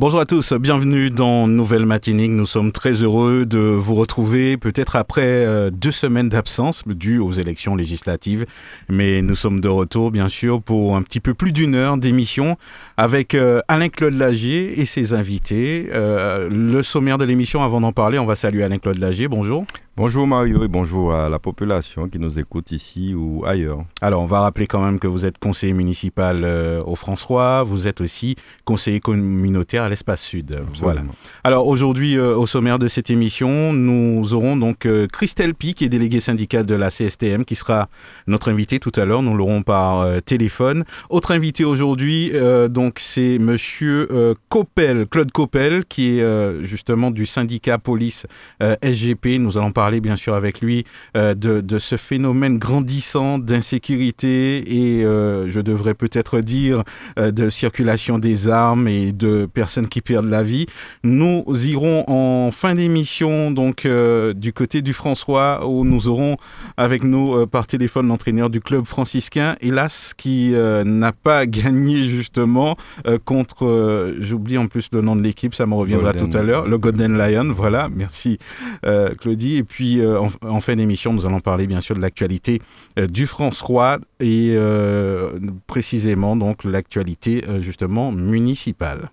Bonjour à tous, bienvenue dans Nouvelle Matinique. Nous sommes très heureux de vous retrouver peut-être après euh, deux semaines d'absence dues aux élections législatives. Mais nous sommes de retour bien sûr pour un petit peu plus d'une heure d'émission avec euh, Alain-Claude Lagier et ses invités. Euh, le sommaire de l'émission, avant d'en parler, on va saluer Alain-Claude Lagier. Bonjour. Bonjour Mario et bonjour à la population qui nous écoute ici ou ailleurs. Alors, on va rappeler quand même que vous êtes conseiller municipal euh, au François, vous êtes aussi conseiller communautaire à l'Espace Sud. Voilà. Alors, aujourd'hui, euh, au sommaire de cette émission, nous aurons donc euh, Christelle Pi, qui est déléguée syndicale de la CSTM, qui sera notre invitée tout à l'heure. Nous l'aurons par téléphone. Autre invité aujourd'hui, donc, c'est monsieur Coppel, Claude Coppel, qui est justement du syndicat police SGP. Nous allons parler bien sûr avec lui euh, de, ce phénomène grandissant d'insécurité et euh, je devrais peut-être dire euh, de circulation des armes et de personnes qui perdent la vie. Nous irons en fin d'émission donc du côté du François où nous aurons avec nous par téléphone l'entraîneur du club franciscain, hélas qui n'a pas gagné justement contre, j'oublie en plus le nom de l'équipe, ça me reviendra tout à l'heure, le Golden Lion, voilà, merci Claudie. Et puis, euh, en, fin d'émission, nous allons parler bien sûr de l'actualité euh, du France-Roi et euh, précisément donc l'actualité justement municipale.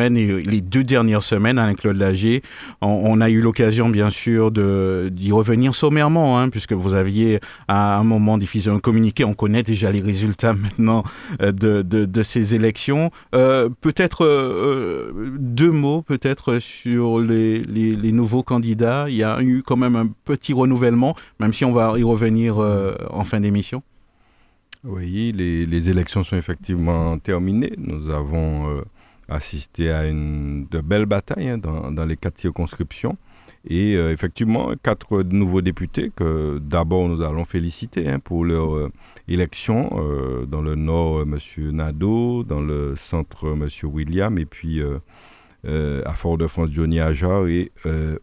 et les deux dernières semaines avec Claude Lager, on, a eu l'occasion bien sûr d'y revenir sommairement, hein, puisque vous aviez à un moment diffusé un communiqué, on connaît déjà les résultats maintenant euh, de, ces élections. Euh, peut-être euh, deux mots peut-être sur les, les, nouveaux candidats. Il y a eu quand même un petit renouvellement, même si on va y revenir en fin d'émission. Oui, les, les, élections sont effectivement terminées. Nous avons assisté à une, de belles batailles hein, dans, dans, les quatre circonscriptions. Et euh, effectivement, quatre nouveaux députés que d'abord nous allons féliciter hein, pour leur euh, élection. Euh, dans le nord, M. Nadeau, dans le centre, M. William, et puis à Fort-de-France, Johnny Ajar, et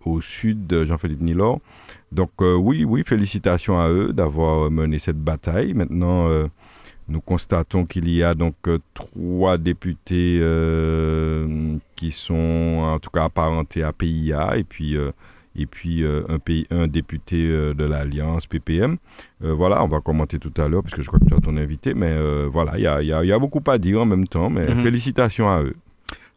au sud, Jean-Philippe Nilor. Donc oui, oui, félicitations à eux d'avoir mené cette bataille. Maintenant, nous constatons qu'il y a donc euh, trois députés euh, qui sont en tout cas apparentés à PIA et puis, euh, et puis un, pays, un député de l'Alliance PPM. voilà, on va commenter tout à l'heure puisque je crois que tu as ton invité, mais voilà, il y a, y a, beaucoup à dire en même temps, mais mhm. félicitations à eux.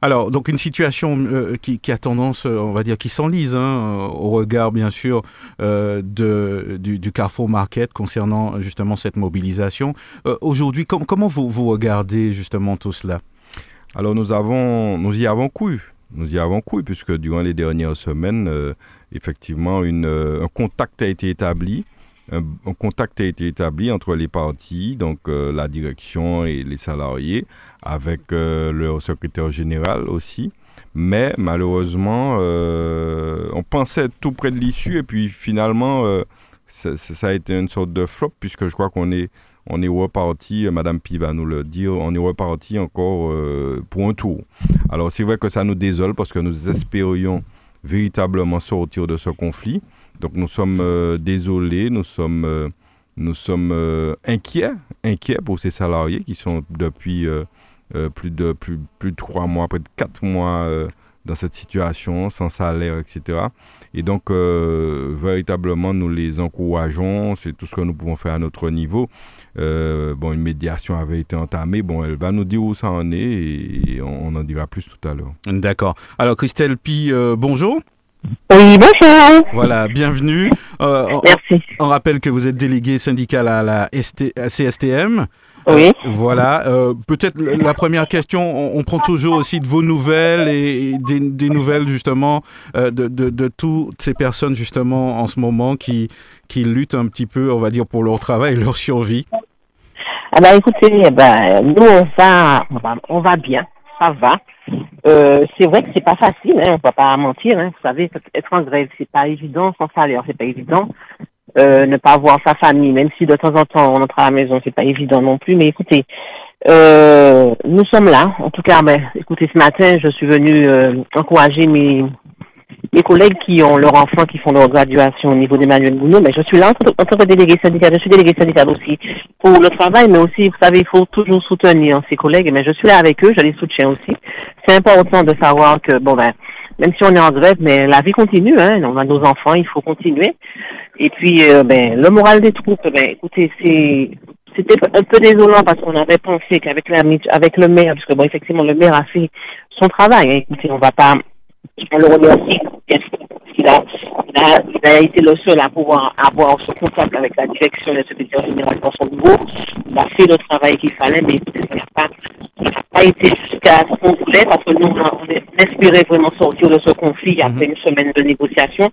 Alors, donc une situation euh, qui, a tendance, euh, on va dire, qui s'enlise hein, euh, au regard, bien sûr, de, du, Carrefour Market concernant justement cette mobilisation. Aujourd'hui, comment vous, vous regardez justement tout cela? Alors, nous, avons, nous y avons cru. Nous y avons cru, puisque durant les dernières semaines, effectivement, un contact a été établi un, contact a été établi entre les partis, donc la direction et les salariés, avec euh, le secrétaire général aussi. Mais malheureusement, euh, on pensait tout près de l'issue et puis finalement, euh, ça, a été une sorte de flop puisque je crois qu'on est, on est reparti, Madame Pi va nous le dire, on est reparti encore pour un tour. Alors c'est vrai que ça nous désole parce que nous espérions véritablement sortir de ce conflit. Donc nous sommes désolés, nous sommes, nous sommes inquiets, inquiets pour ces salariés qui sont depuis euh, plus, de, plus, plus trois mois, près de quatre mois euh, dans cette situation, sans salaire, etc. Et donc, euh, véritablement, nous les encourageons, c'est tout ce que nous pouvons faire à notre niveau. bon, une médiation avait été entamée, bon, elle va nous dire où ça en est et, on, en dira plus tout à l'heure. D'accord. Alors, Christelle Pi, bonjour. Oui, bonjour. Voilà, bienvenue. Euh, Merci. On, rappelle que vous êtes délégué syndical à la CSTM. Oui. voilà. Euh, peut-être la première question, on, prend toujours aussi de vos nouvelles et, des, nouvelles justement euh, de, de, toutes ces personnes justement en ce moment qui, qui luttent un petit peu, on va dire, pour leur travail et leur survie. Ah bah écoutez, eh ben, nous on va, on va bien, ça va. Euh, c'est vrai que c'est pas facile, hein, on peut pas mentir. Hein, vous savez, être en grève, c'est pas évident, sans salaire, c'est pas évident. Euh, ne pas voir sa famille, même si de temps en temps on entre à la maison, c'est pas évident non plus. Mais écoutez, euh, nous sommes là. En tout cas, ben, écoutez, ce matin, je suis venu euh, encourager mes mes collègues qui ont leurs enfants qui font leur graduation au niveau d'Emmanuel Gounod, mais je suis là en tant que délégué syndical. Je suis délégué syndical aussi pour le travail, mais aussi, vous savez, il faut toujours soutenir ses collègues, mais je suis là avec eux, je les soutiens aussi. C'est important de savoir que, bon ben, même si on est en grève, mais la vie continue, hein. On a nos enfants, il faut continuer. Et puis, euh, ben, le moral des troupes, ben, écoutez, c'est, c'était un peu désolant parce qu'on avait pensé qu'avec la, avec le maire, parce que bon, effectivement, le maire a fait son travail. Hein. Écoutez, on va pas, on le remercie. Il a, il, a, il a été le seul à pouvoir avoir ce contact avec la direction de la secrétaire générale dans son bureau. Il a fait le travail qu'il fallait, mais ça n'a pas, pas été jusqu'à ce qu'on voulait parce que nous, on espérait vraiment sortir de ce conflit après mhm. une semaine de négociation.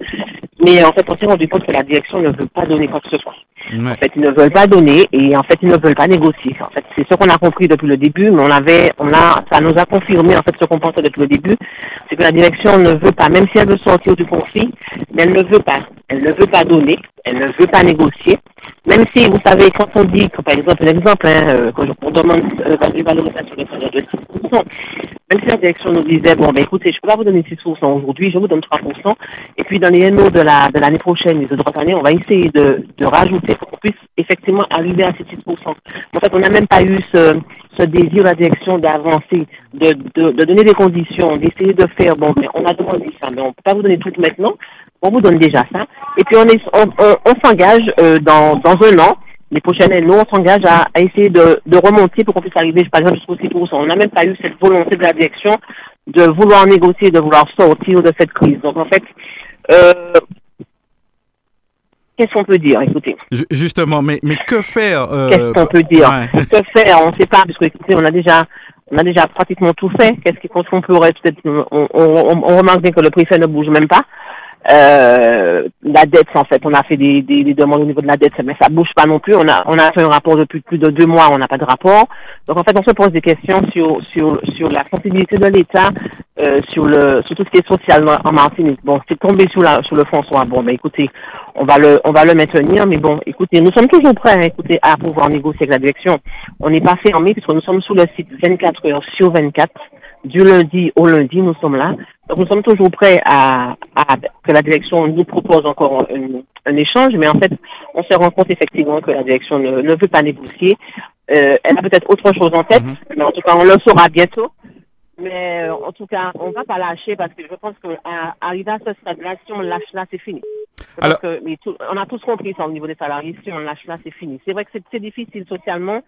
Mais en fait, on s'est rendu compte que la direction ne veut pas donner quoi que ce soit. En fait, ils ne veulent pas donner et en fait, ils ne veulent pas négocier. En fait, c'est ce qu'on a compris depuis le début, mais on avait, on a, ça nous a confirmé en fait ce qu'on pensait depuis le début, c'est que la direction ne veut pas, même si elle veut sortir du conflit, mais elle ne veut pas. Elle ne veut pas donner, elle ne veut pas négocier. Même si, vous savez, quand on dit, que, par exemple, un exemple, hein, euh, quand on demande euh, une valorisation de 6%, même si la direction nous disait, bon, ben écoutez, je peux pas vous donner 6% aujourd'hui, je vous donne 3%, et puis dans les NO de la de l'année prochaine, les autres années, on va essayer de, de rajouter pour qu'on puisse effectivement arriver à ces 6%. En fait, on n'a même pas eu ce, ce désir, la direction, d'avancer, de, de, de, donner des conditions, d'essayer de faire, bon, mais on a demandé ça, mais on peut pas vous donner tout maintenant, on vous donne déjà ça. Et puis on, est, on, on, s'engage euh, dans, dans un an, les prochaines années, nous, on s'engage à, à, essayer de, de remonter pour qu'on puisse arriver, par exemple, jusqu'au 6%. On n'a même pas eu cette volonté de la direction de vouloir négocier, de vouloir sortir de cette crise. Donc en fait, euh, Qu'est-ce qu'on peut dire? Écoutez. Justement, mais, mais que faire euh... Qu'est-ce qu'on peut dire? Que faire? On ne sait pas, parce que écoutez, on a déjà, on a déjà pratiquement tout fait. Qu'est-ce qu'on pourrait peut-être on, on, on, remarque bien que le préfet ne bouge même pas. Euh, la dette, en fait, on a fait des, des, des, demandes au niveau de la dette, mais ça bouge pas non plus. On a, on a fait un rapport depuis plus de deux mois, on n'a pas de rapport. Donc en fait, on se pose des questions sur sur sur la sensibilité de l'État, euh, sur le sur tout ce qui est social en Martinique. Bon, c'est tombé sous la sur le François. Bon, ben écoutez, on va le on va le maintenir, mais bon, écoutez, nous sommes toujours prêts, hein, écoutez, à pouvoir négocier avec la direction. On n'est pas fermé puisque nous sommes sous le site 24 heures sur 24 du lundi au lundi, nous sommes là. Donc, nous sommes toujours prêts à, à que la direction nous propose encore un, un, échange, mais en fait, on se rend compte effectivement que la direction ne, ne veut pas négocier. Euh, elle a peut-être autre chose en tête, mhm. mais en tout cas, on le saura bientôt. Mais euh, en tout cas, on va pas lâcher parce que je pense qu'arriver à, à ce stade-là, si on lâche là, c'est fini. Alors... Que, mais tout, on a tous compris ça au niveau des salariés. Si on lâche là, c'est fini. C'est vrai que c'est difficile socialement,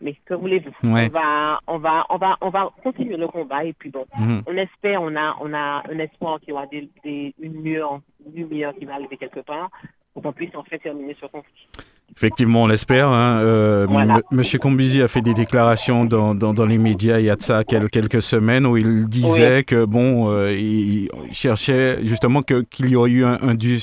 mais que voulez-vous? On va, on va, on va, on va continuer le combat et puis bon, mhm. on espère, on a, on a un espoir qu'il y aura des, des, une lumière, une lumière qui va arriver quelque part pour qu'on puisse en fait terminer ce conflit. Effectivement, on l'espère. Hein. Euh, Monsieur Combizi a fait des déclarations dans, dans, dans, les médias il y a de ça quelques semaines où il disait que bon, euh, il cherchait justement qu'il y aurait eu un,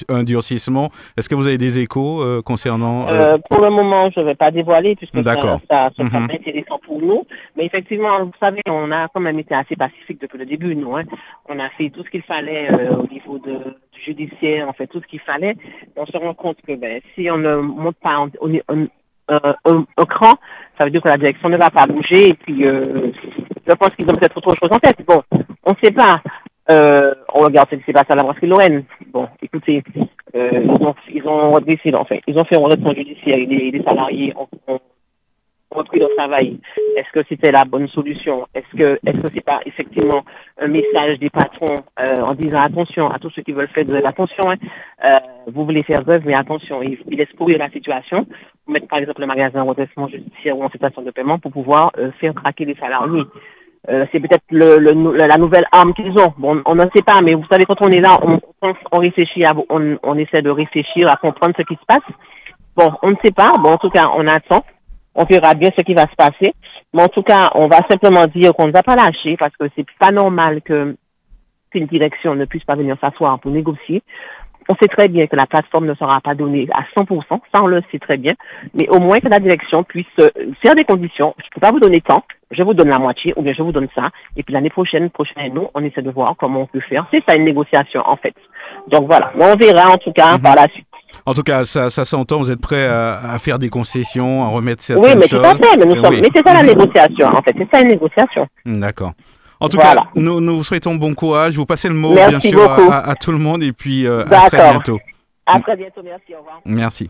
un, durcissement. Est-ce que vous avez des échos euh, concernant euh, Pour le moment, je ne vais pas dévoiler puisque ça, ça, ça, mm intéressant pour nous. Mais effectivement, vous savez, on a quand même été assez pacifique depuis le début, nous. Hein. On a fait tout ce qu'il fallait au niveau de judiciaire, on fait tout ce qu'il fallait. On se rend compte que ben, si on ne monte pas un, un, cran, ça veut dire que la direction ne va pas bouger. Et puis, euh, je pense qu'ils ont peut-être autre chose en tête. Bon, on ne sait pas. Euh, on regarde ce qui s'est passé à la brasserie Lorraine. Bon, écoutez, euh, ils ont, ils ont décidé, en fait, ils ont fait un redressement judiciaire et les, salariés ont repris leur travail. Est-ce que c'était la bonne solution? Est-ce que est-ce que c'est pas effectivement un message des patrons euh, en disant attention à tous ceux qui veulent faire de l'attention, hein, euh, vous voulez faire grève, mais attention, ils, ils laissent courir la situation. Vous mettez par exemple le magasin en redressement judiciaire ou en situation de paiement pour pouvoir euh, faire craquer les salariés. Euh, c'est peut-être le, le, la nouvelle arme qu'ils ont. Bon, on ne sait pas, mais vous savez, quand on est là, on, pense, on réfléchit, à, on, on essaie de réfléchir à comprendre ce qui se passe. Bon, on ne sait pas. Bon, en tout cas, on attend. On verra bien ce qui va se passer. Mais en tout cas, on va simplement dire qu'on ne va pas lâcher parce que c'est pas normal que qu'une direction ne puisse pas venir s'asseoir pour négocier. On sait très bien que la plateforme ne sera pas donnée à 100%, ça on le sait très bien, mais au moins que la direction puisse euh, faire des conditions. Je ne peux pas vous donner tant, je vous donne la moitié ou bien je vous donne ça, et puis l'année prochaine, prochaine, nous, on essaie de voir comment on peut faire. C'est ça une négociation en fait. Donc voilà, on verra en tout cas Mhm. par la suite. En tout cas, ça, ça s'entend, vous êtes prêt à, à faire des concessions, à remettre certaines Oui, mais choses. tout à fait, mais, nous sommes, oui. mais c'est ça la négociation en fait, c'est ça une négociation. D'accord. En tout Voilà. cas, nous, nous vous souhaitons bon courage. Vous passez le mot, Merci bien sûr, à, tout le monde et puis euh, à très bientôt. À très bientôt, merci, au revoir. Merci.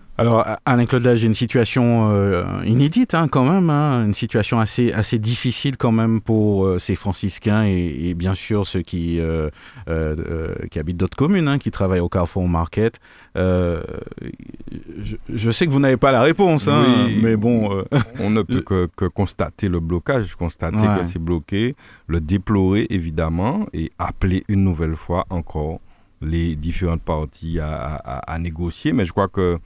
Alors, Alain-Claude, là, j'ai une situation euh, inédite hein, quand même, hein, une situation assez, assez difficile quand même pour euh, ces franciscains et, et bien sûr ceux qui, euh, qui habitent d'autres communes, hein, qui travaillent au Carrefour Market. Je, je sais que vous n'avez pas la réponse, Oui. mais bon... On ne peut que, que constater le blocage, constater Ouais. que c'est bloqué, le déplorer évidemment et appeler une nouvelle fois encore les différentes parties à, à- à négocier. Mais je crois que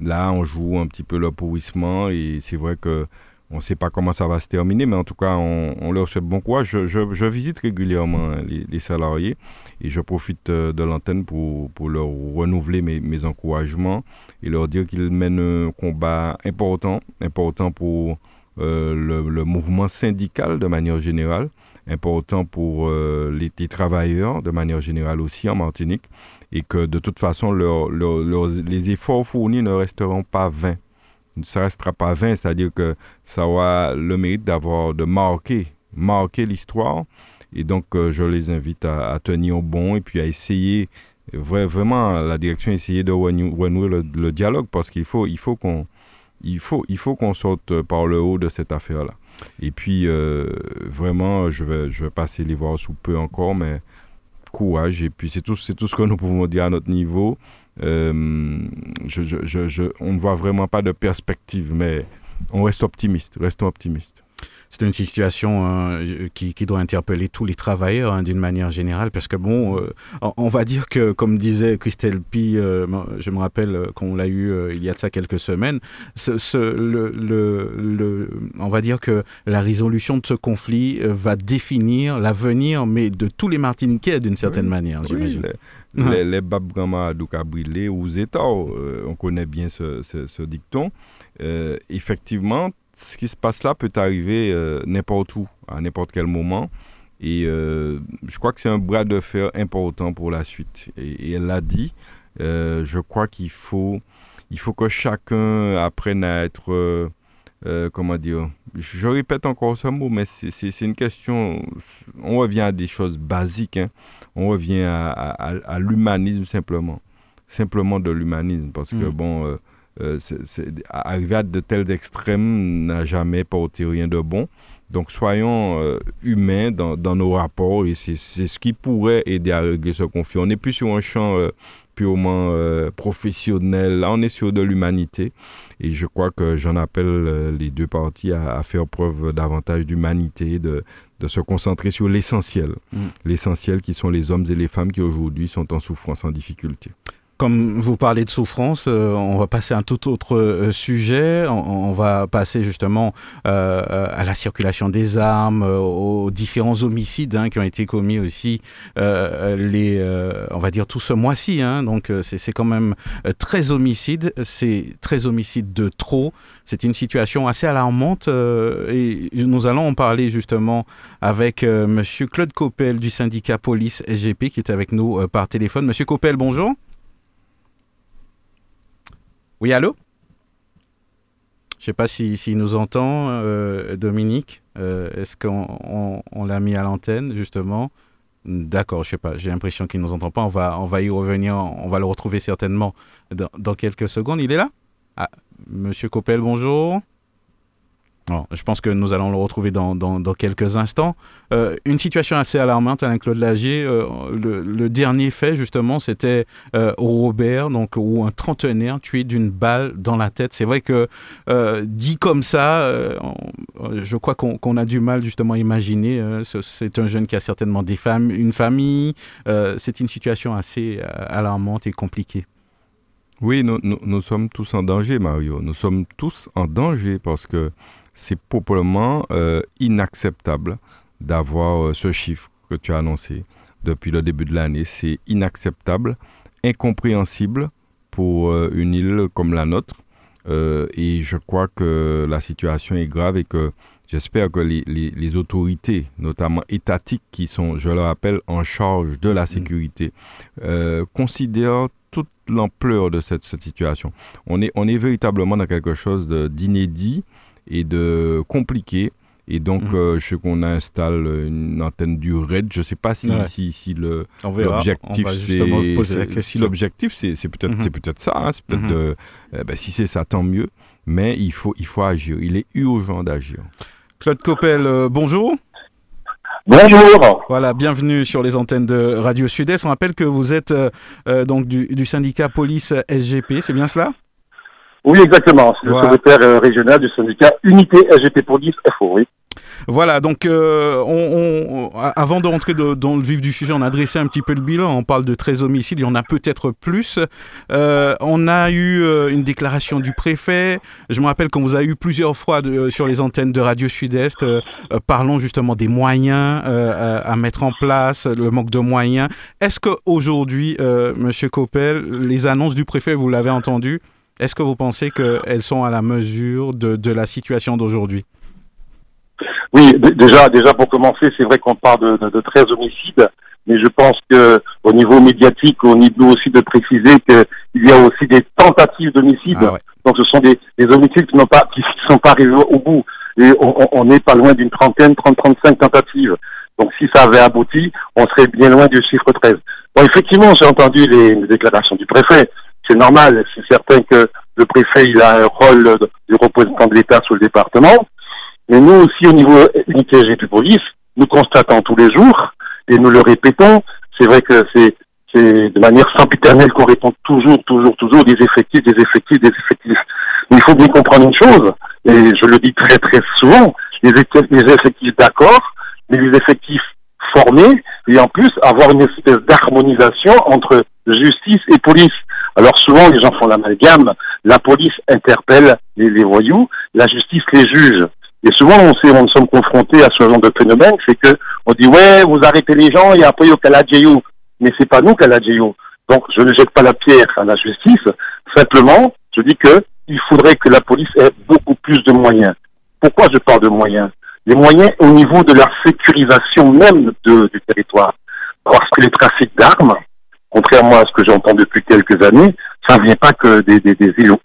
là, on joue un petit peu le pourrissement et c'est vrai que on ne sait pas comment ça va se terminer, mais en tout cas, on, leur souhaite bon courage. Je, visite régulièrement hein, les, salariés et je profite euh, de l'antenne pour, leur renouveler mes, encouragements et leur dire qu'ils mènent un combat important, important pour euh, le, mouvement syndical de manière générale, important pour euh, les travailleurs de manière générale aussi en Martinique, et que de toute façon, leur- les efforts fournis ne resteront pas vains. Ça ne restera pas vain, c'est-à-dire que ça aura le mérite d'avoir, de marquer, marquer l'histoire. Et donc, euh, je les invite à, tenir bon et puis à essayer, vra- vraiment, la direction, essayer de renou- renouer le, le dialogue parce qu'il faut, il faut qu'on il faut, il faut qu'on sorte par le haut de cette affaire-là. Et puis, euh, vraiment, je vais, je vais passer les voir sous peu encore, mais courage. Et puis, c'est tout, tout ce que nous pouvons dire à notre niveau. Euh, je, je, je- on ne voit vraiment pas de perspective, mais on reste optimiste. Restons optimistes. C'est une situation euh, qui, qui doit interpeller tous les travailleurs hein, d'une manière générale, parce que bon, euh, on, va dire que, comme disait Christelle Pi, euh, je me rappelle qu'on l'a eu il y a de ça quelques semaines, ce, ce- le, le, le- on va dire que la résolution de ce conflit va définir l'avenir, mais de tous les Martiniquais d'une certaine Oui. manière, Oui, j'imagine. les, Ouais. les, les Bab Grama Douka brûlés ou euh, on connaît bien ce, dicton. Effectivement, ce qui se passe là peut arriver euh, n'importe où, à n'importe quel moment. Et euh, je crois que c'est un bras de fer important pour la suite. Et, et elle l'a dit, euh, je crois qu'il faut, il faut que chacun apprenne à être, euh, comment dire, je répète encore ce mot, mais c'est- une question, on revient à des choses basiques, hein. on revient à, à- à- à l'humanisme simplement, simplement de l'humanisme, parce que Mm. bon, euh, euh, c'est- c'est- arriver à de tels extrêmes n'a jamais porté rien de bon. Donc soyons euh, humains dans, dans nos rapports et c'est c'est ce qui pourrait aider à régler ce conflit. On n'est plus sur un champ euh, purement professionnel, là on est sur de l'humanité et je crois que j'en appelle les deux parties à, à faire preuve davantage d'humanité, de, de se concentrer sur l'essentiel. Mm. L'essentiel qui sont les hommes et les femmes qui aujourd'hui sont en souffrance, en difficulté. Comme vous parlez de souffrance, euh, on va passer à un tout autre euh, sujet. On, va passer justement euh, à la circulation des armes, aux différents homicides hein, qui ont été commis aussi, les, on va dire tout ce mois-ci. hein. donc c'est quand même très homicide, c'est très homicide de trop. C'est une situation assez alarmante et nous allons en parler justement avec Monsieur Claude Coppel du syndicat Police SGP qui est avec nous par téléphone. Monsieur Coppel, bonjour. Oui, allô? Je ne sais pas s'il si, s'il nous entend, euh, Dominique. Euh, Est-ce qu'on on- on l'a mis à l'antenne, justement? D'accord, je sais pas. J'ai l'impression qu'il ne nous entend pas. On va, on va y revenir. On va le retrouver certainement dans, dans quelques secondes. Il est là? Ah, Monsieur Coppel, bonjour je pense que nous allons le retrouver dans, quelques instants. Euh, une situation assez alarmante, Alain-Claude Lagier. Euh, le, dernier fait, justement, c'était euh, Robert, donc, où un trentenaire tué d'une balle dans la tête. C'est vrai que, dit comme ça, je crois qu'on a du mal, justement, à imaginer. c'est un jeune qui a certainement des femmes, une famille. c'est une situation assez alarmante et compliquée. Oui, nous, sommes tous en danger, Mario. Nous sommes tous en danger parce que c'est proprement euh, inacceptable d'avoir euh, ce chiffre que tu as annoncé depuis le début de l'année. C'est inacceptable, incompréhensible pour euh, une île comme la nôtre. et je crois que la situation est grave et que j'espère que les, les, autorités, notamment étatiques, qui sont, je le rappelle, en charge de la mm. sécurité, considèrent toute l'ampleur de cette, cette, situation. On est, on est véritablement dans quelque chose d'inédit et de compliqué. Et donc, mhm. euh, je sais qu'on installe une antenne du RAID. Je ne sais pas si, si, si l'objectif, c'est si l'objectif, c'est peut-être c'est peut-être ça. Hein, c'est peut-être mhm. eh ben, si c'est ça, tant mieux. Mais il faut il faut agir. Il est urgent d'agir. Claude Coppel, euh, bonjour. Bonjour. Voilà, bienvenue sur les antennes de Radio Sud-Est. On rappelle que vous êtes euh, donc du, du syndicat police SGP, c'est bien cela? Oui, exactement. C'est le secrétaire euh, régional du syndicat Unité SGP pour 10 FO, oui. Voilà, donc euh, on, avant de rentrer dans le vif du sujet, on a dressé un petit peu le bilan. On parle de 13 homicides, il y en a peut-être plus. Euh, on a eu une déclaration du préfet. Je me rappelle qu'on vous a eu plusieurs fois sur les antennes de Radio Sud-Est. parlons justement des moyens à mettre en place, le manque de moyens. Est-ce qu'aujourd'hui, Monsieur Coppel, les annonces du préfet, vous l'avez entendu, est-ce que vous pensez qu'elles sont à la mesure de, de la situation d'aujourd'hui? Oui, déjà, déjà pour commencer, c'est vrai qu'on parle de, de, 13 homicides, mais je pense que au niveau médiatique, on doit aussi de préciser qu'il y a aussi des tentatives d'homicide. Ah Donc ce sont des, des homicides qui n'ont pas, qui sont pas arrivés au bout. Et on n'est pas loin d'une trentaine, 30, 35 tentatives. Donc si ça avait abouti, on serait bien loin du chiffre 13. Bon, effectivement, j'ai entendu les déclarations du préfet c'est normal, c'est certain que le préfet il a un rôle de représentant de l'État sur le département, mais nous aussi au niveau unité de police, nous constatons tous les jours et nous le répétons. C'est vrai que c'est c'est de manière sempiternelle qu'on répond toujours, toujours, toujours des effectifs, des effectifs, des effectifs. Mais il faut bien comprendre une chose, et je le dis très très souvent, les effectifs d'accord, mais les effectifs formés, et en plus avoir une espèce d'harmonisation entre justice et police. Alors souvent, les gens font l'amalgame. La police interpelle les, voyous, la justice les juge. Et souvent, on sait, on sommes confrontés à ce genre de phénomène, c'est que on dit ouais, vous arrêtez les gens et après au Kaladjeyou. Mais c'est pas nous Kaladjeyou. Donc je ne jette pas la pierre à la justice. Simplement, je dis que il faudrait que la police ait beaucoup plus de moyens. Pourquoi je parle de moyens? Les moyens au niveau de la sécurisation même du territoire. Parce que les trafics d'armes, contrairement à ce que j'entends depuis quelques années, ça ne vient pas que des, des, îles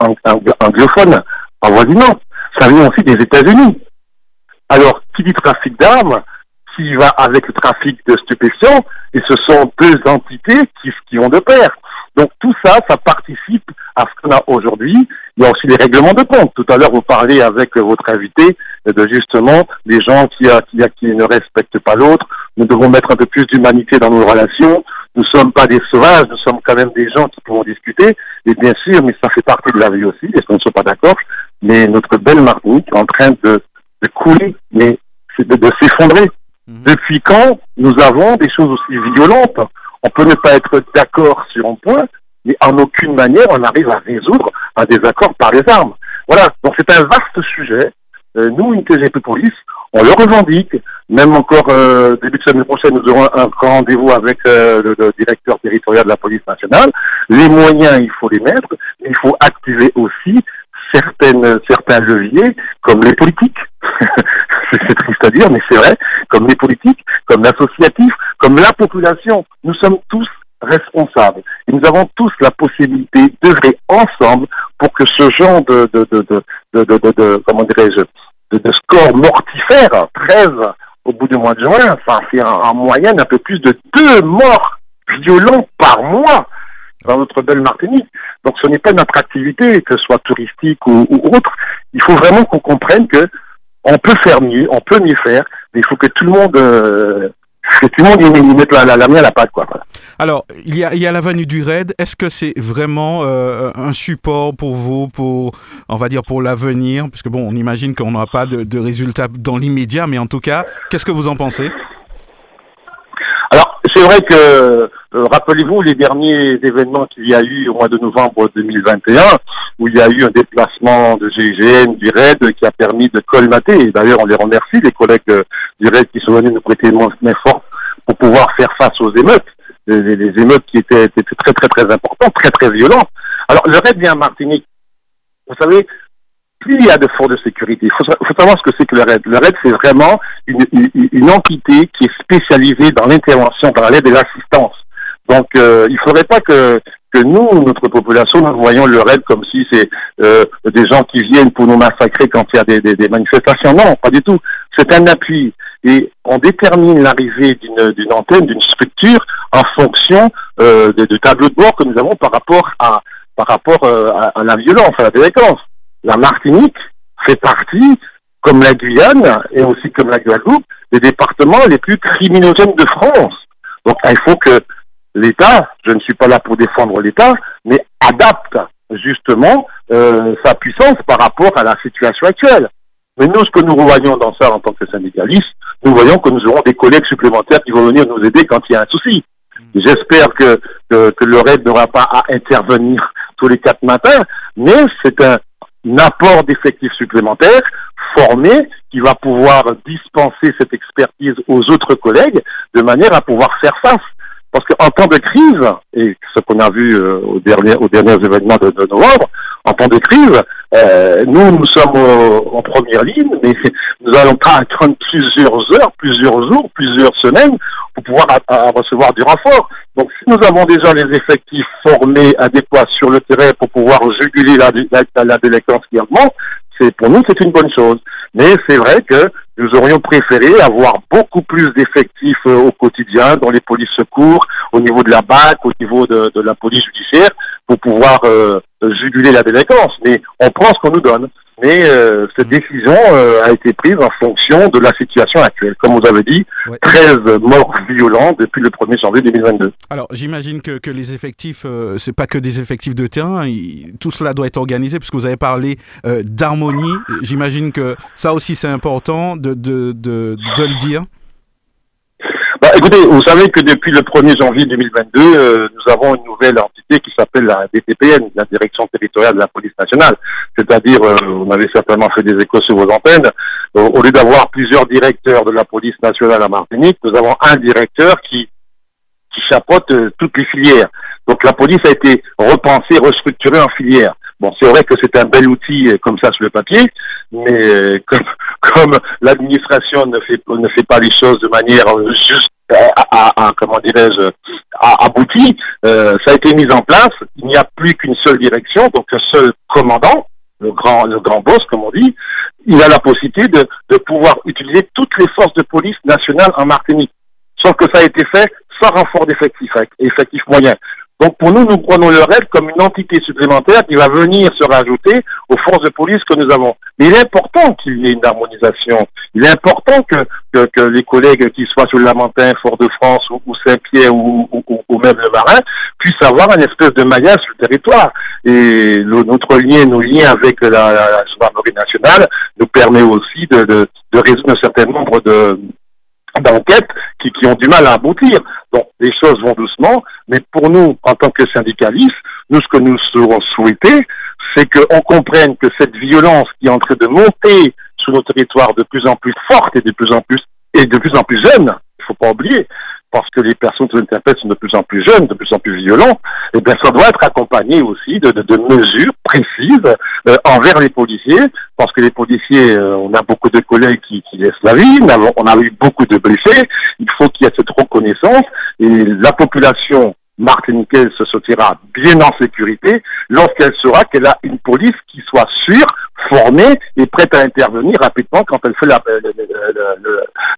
anglophones avoisinantes, ça vient aussi des États-Unis. Alors, qui dit trafic d'armes, s'il va avec le trafic de stupéfiants, et ce sont deux entités qui, qui vont de pair. Donc tout ça, ça participe à ce qu'on a aujourd'hui. Il y a aussi les règlements de compte. Tout à l'heure, vous parlez avec votre invité de justement des gens qui, qui, qui ne respectent pas l'autre. Nous devons mettre un peu plus d'humanité dans nos relations. Nous ne sommes pas des sauvages, nous sommes quand même des gens qui pouvons discuter. Et bien sûr, mais ça fait partie de la vie aussi, et ce ne sont pas d'accord, mais notre belle Martinique est en train de, de couler, mais de, de s'effondrer. Mhm. Depuis quand nous avons des choses aussi violentes? On peut ne pas être d'accord sur un point, mais en aucune manière on arrive à résoudre un désaccord par les armes. Voilà, donc c'est un vaste sujet. Euh, nous, une TGP Police, on le revendique. Même encore euh, début de semaine prochaine, nous aurons un rendez-vous avec euh, le, directeur territorial de la police nationale. Les moyens, il faut les mettre. Il faut activer aussi certaines, certains leviers, comme les politiques. c'est triste à dire, mais c'est vrai. Comme les politiques, comme l'associatif, comme la population. Nous sommes tous responsables. Et nous avons tous la possibilité d'œuvrer ensemble pour que ce genre de, de, de, de, de, de, de comment dirais-je, de, score mortifère, 13 au bout du mois de juin, ça fait en, moyenne un peu plus de deux morts violents par mois. dans notre belle Martinique. Donc ce n'est pas une attractivité, que ce soit touristique ou, autre. Il faut vraiment qu'on comprenne que on peut faire mieux, on peut mieux faire, mais il faut que tout le monde euh, que tout le monde y mette la, la, la, main à la pâte. Quoi. Alors, il y a, il y a l'avenue du Raid. Est-ce que c'est vraiment euh, un support pour vous, pour, on va dire, pour l'avenir? Puisque bon, on imagine qu'on n'aura pas de, de résultats dans l'immédiat, mais en tout cas, qu'est-ce que vous en pensez? C'est vrai que, euh, rappelez-vous les derniers événements qu'il y a eu au mois de novembre 2021, où il y a eu un déplacement de GIGN, du RAID, qui a permis de colmater, et d'ailleurs on les remercie, les collègues euh, du RAID qui sont venus nous prêter main forte pour pouvoir faire face aux émeutes, les, émeutes qui étaient, très très très importantes, très très violentes. Alors, le RAID vient à Martinique. Vous savez, plus il y a de forces de sécurité, il faut, savoir ce que c'est que le RAID. Le RAID, c'est vraiment une, une, entité qui est spécialisée dans l'intervention, dans l'aide et l'assistance. Donc, euh, il ne faudrait pas que, que nous, notre population, nous voyons le RAID comme si c'est euh, des gens qui viennent pour nous massacrer quand il y a des, des, des manifestations. Non, pas du tout. C'est un appui. Et on détermine l'arrivée d'une antenne, d'une structure, en fonction euh, du tableau de bord que nous avons par rapport à par rapport euh, à, à, la violence, à la délinquance la Martinique fait partie, comme la Guyane et aussi comme la Guadeloupe, des départements les plus criminogènes de France. Donc il faut que l'État, je ne suis pas là pour défendre l'État, mais adapte justement euh, sa puissance par rapport à la situation actuelle. Mais nous, ce que nous voyons dans ça en tant que syndicalistes, nous voyons que nous aurons des collègues supplémentaires qui vont venir nous aider quand il y a un souci. J'espère que, que, que le RAID n'aura pas à intervenir tous les quatre matins, mais c'est un, apport d'effectifs supplémentaires formés qui va pouvoir dispenser cette expertise aux autres collègues de manière à pouvoir faire face. Parce qu'en temps de crise, et ce qu'on a vu euh, au dernier, aux derniers événements de, novembre, en temps de crise, euh, nous, nous sommes en première ligne, mais nous allons pas attendre plusieurs heures, plusieurs jours, plusieurs semaines pour pouvoir recevoir du renfort. Donc, si nous avons déjà les effectifs formés adéquats sur le terrain pour pouvoir juguler la, la, qui augmente, c'est pour nous c'est une bonne chose. Mais c'est vrai que nous aurions préféré avoir beaucoup plus d'effectifs euh, au quotidien dans les polices secours, au niveau de la BAC, au niveau de la police judiciaire, pour pouvoir euh, juguler la délinquance. Mais on prend ce qu'on nous donne mais euh, cette décision euh, a été prise en fonction de la situation actuelle. Comme vous avez dit, 13 morts violents depuis le 1er janvier 2022. Alors, j'imagine que, que, les effectifs, euh, c'est pas que des effectifs de terrain, tout cela doit être organisé, puisque vous avez parlé d'harmonie. J'imagine que ça aussi, c'est important de, de, de, de le dire. Bah, écoutez, vous savez que depuis le 1er janvier 2022, euh, nous avons une nouvelle entité qui s'appelle la DTPN, la Direction territoriale de la police nationale. C'est-à-dire, euh, vous avez certainement fait des échos sur vos antennes, euh, au lieu d'avoir plusieurs directeurs de la police nationale à Martinique, nous avons un directeur qui, qui chapeaute toutes les filières. Donc la police a été repensée, restructurée en filières. Bon, c'est vrai que c'est un bel outil comme ça sur le papier, mais comme, comme l'administration ne fait ne fait pas les choses de manière juste à, comment dirais-je abouti, euh, ça a été mis en place. Il n'y a plus qu'une seule direction, donc un seul commandant, le grand le grand boss comme on dit. Il a la possibilité de, de pouvoir utiliser toutes les forces de police nationales en Martinique. Sauf que ça a été fait sans renfort d'effectifs, effectifs moyens. Donc pour nous, nous prenons le RAID comme une entité supplémentaire qui va venir se rajouter aux forces de police que nous avons. Mais il est important qu'il y ait une harmonisation. Il est important que, les collègues qui soient sur le Lamentin, Fort-de-France ou, Saint-Pierre ou, même le Marin puissent avoir une espèce de maillage sur le territoire. Et notre lien, nos liens avec la, la, nationale nous permet aussi de résoudre un certain nombre de, d'enquêtes qui, qui, ont du mal à aboutir. Donc les choses vont doucement, mais pour nous, en tant que syndicalistes, nous, ce que nous serons souhaiter, c'est qu'on comprenne que cette violence qui est en train de monter sur nos territoires de plus en plus forte et de plus en plus et de plus en plus jeune, il faut pas oublier, parce que les personnes qui interpellent sont de plus en plus jeunes, de plus en plus violents, et eh bien ça doit être accompagné aussi de, mesures précises euh, envers les policiers, parce que les policiers, euh, on a beaucoup de collègues qui, laissent la vie, on a, on a eu beaucoup de blessés, il faut qu'il y ait cette reconnaissance, et la population martiniquaise se sentira bien en sécurité lorsqu'elle saura qu'elle a une police qui soit sûre, formée et prête à intervenir rapidement quand elle fait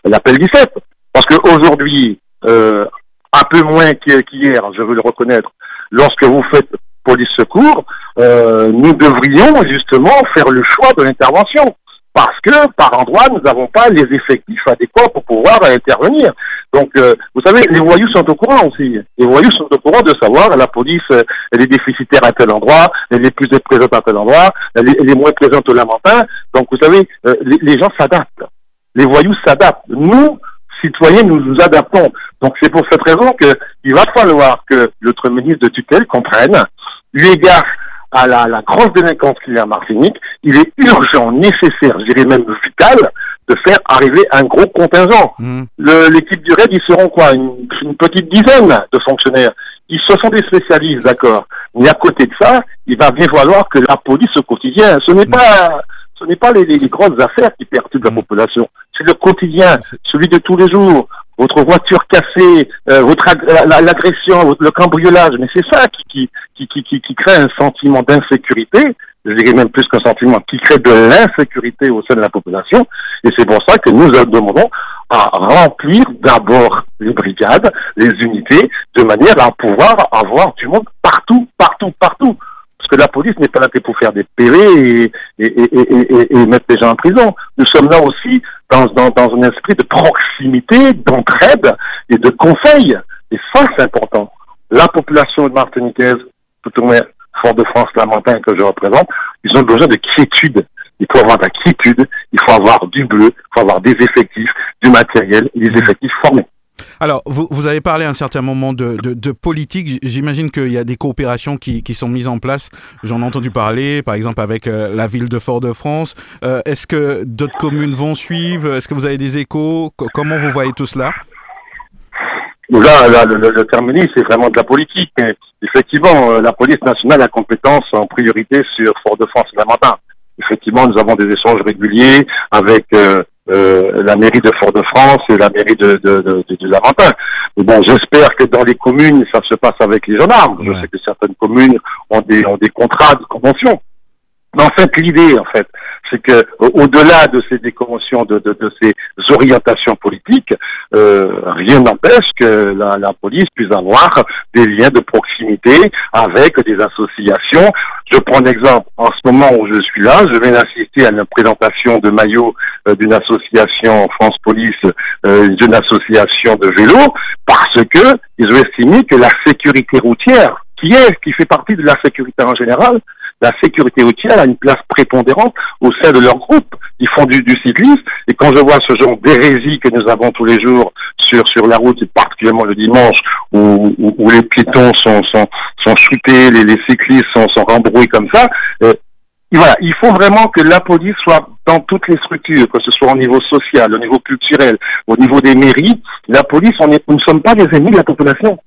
l'appel 17. Parce qu'aujourd'hui, euh, un peu moins qu'hier, je veux le reconnaître. lorsque vous faites police secours, euh, nous devrions justement faire le choix de l'intervention. Parce que par endroit, nous n'avons pas les effectifs adéquats pour pouvoir intervenir. Donc, euh, vous savez, les voyous sont au courant aussi. Les voyous sont au courant de savoir la police, euh, elle est déficitaire à tel endroit, elle est plus présente à tel endroit, elle est, moins présente au Lamentin. Donc, vous savez, les, les gens s'adaptent. Les voyous s'adaptent. Nous, citoyens, nous nous adaptons. Donc, c'est pour cette raison qu'il va falloir que notre ministre de tutelle comprenne, eu égard à la, la grosse délinquance qu'il y a en Martinique, il est urgent, nécessaire, je dirais même vital, de faire arriver un gros contingent. Mmh. L'équipe du RAID, ils seront quoi? Une, petite dizaine de fonctionnaires. Ils se sont des spécialistes, d'accord. Mais à côté de ça, il va bien falloir que la police au quotidien, ce n'est mmh. pas ce n'est pas les, les, grosses affaires qui perturbent la population, c'est le quotidien, celui de tous les jours. Votre voiture cassée, euh, votre l'agression, le cambriolage, mais c'est ça qui qui, qui, qui, qui crée un sentiment d'insécurité, je dirais même plus qu'un sentiment, qui crée de l'insécurité au sein de la population, et c'est pour ça que nous demandons à remplir d'abord les brigades, les unités, de manière à pouvoir avoir du monde partout, partout, partout. Que la police n'est pas là pour faire des PV et, et, et, et, mettre les gens en prison. Nous sommes là aussi dans, un esprit de proximité, d'entraide et de conseil. Et ça, c'est important. La population martiniquaise, tout au moins Fort-de-France, la montagne que je représente, ils ont besoin de quiétude. Il faut avoir de la quiétude, il faut avoir du bleu, il faut avoir des effectifs, du matériel des effectifs formés. Alors, vous, vous, avez parlé à un certain moment de, de, politique. J'imagine qu'il y a des coopérations qui, qui, sont mises en place. J'en ai entendu parler, par exemple, avec euh, la ville de Fort-de-France. Euh, est-ce que d'autres communes vont suivre? Est-ce que vous avez des échos? Comment vous voyez tout cela? Là, là le, le, terminus, c'est vraiment de la politique. effectivement, euh, la police nationale a compétence en priorité sur Fort-de-France et Effectivement, nous avons des échanges réguliers avec euh, la mairie de Fort-de-France et la mairie de, de, de. Bon, j'espère que dans les communes, ça se passe avec les gendarmes. Je sais que certaines communes ont des, ont des contrats de convention. Mais en fait, l'idée, en fait, c'est que au-delà de ces déconventions, de, ces orientations politiques, euh, rien n'empêche que la, police puisse avoir des liens de proximité avec des associations. Je prends l'exemple, en ce moment où je suis là, je viens d'assister à la présentation de maillot euh, d'une association France Police, euh, d'une association de vélo, parce que ils ont estimé que la sécurité routière, qui est, qui fait partie de la sécurité en général, la sécurité routière a une place prépondérante au sein de leur groupe. Ils font du, cyclisme et quand je vois ce genre d'hérésie que nous avons tous les jours sur sur la route, et particulièrement le dimanche où, où, les piétons sont sont sont les, les cyclistes sont sont rembrouillés comme ça. Euh, voilà, il faut vraiment que la police soit dans toutes les structures, que ce soit au niveau social, au niveau culturel, au niveau des mairies. La police, on est, nous ne sommes pas des ennemis de la population.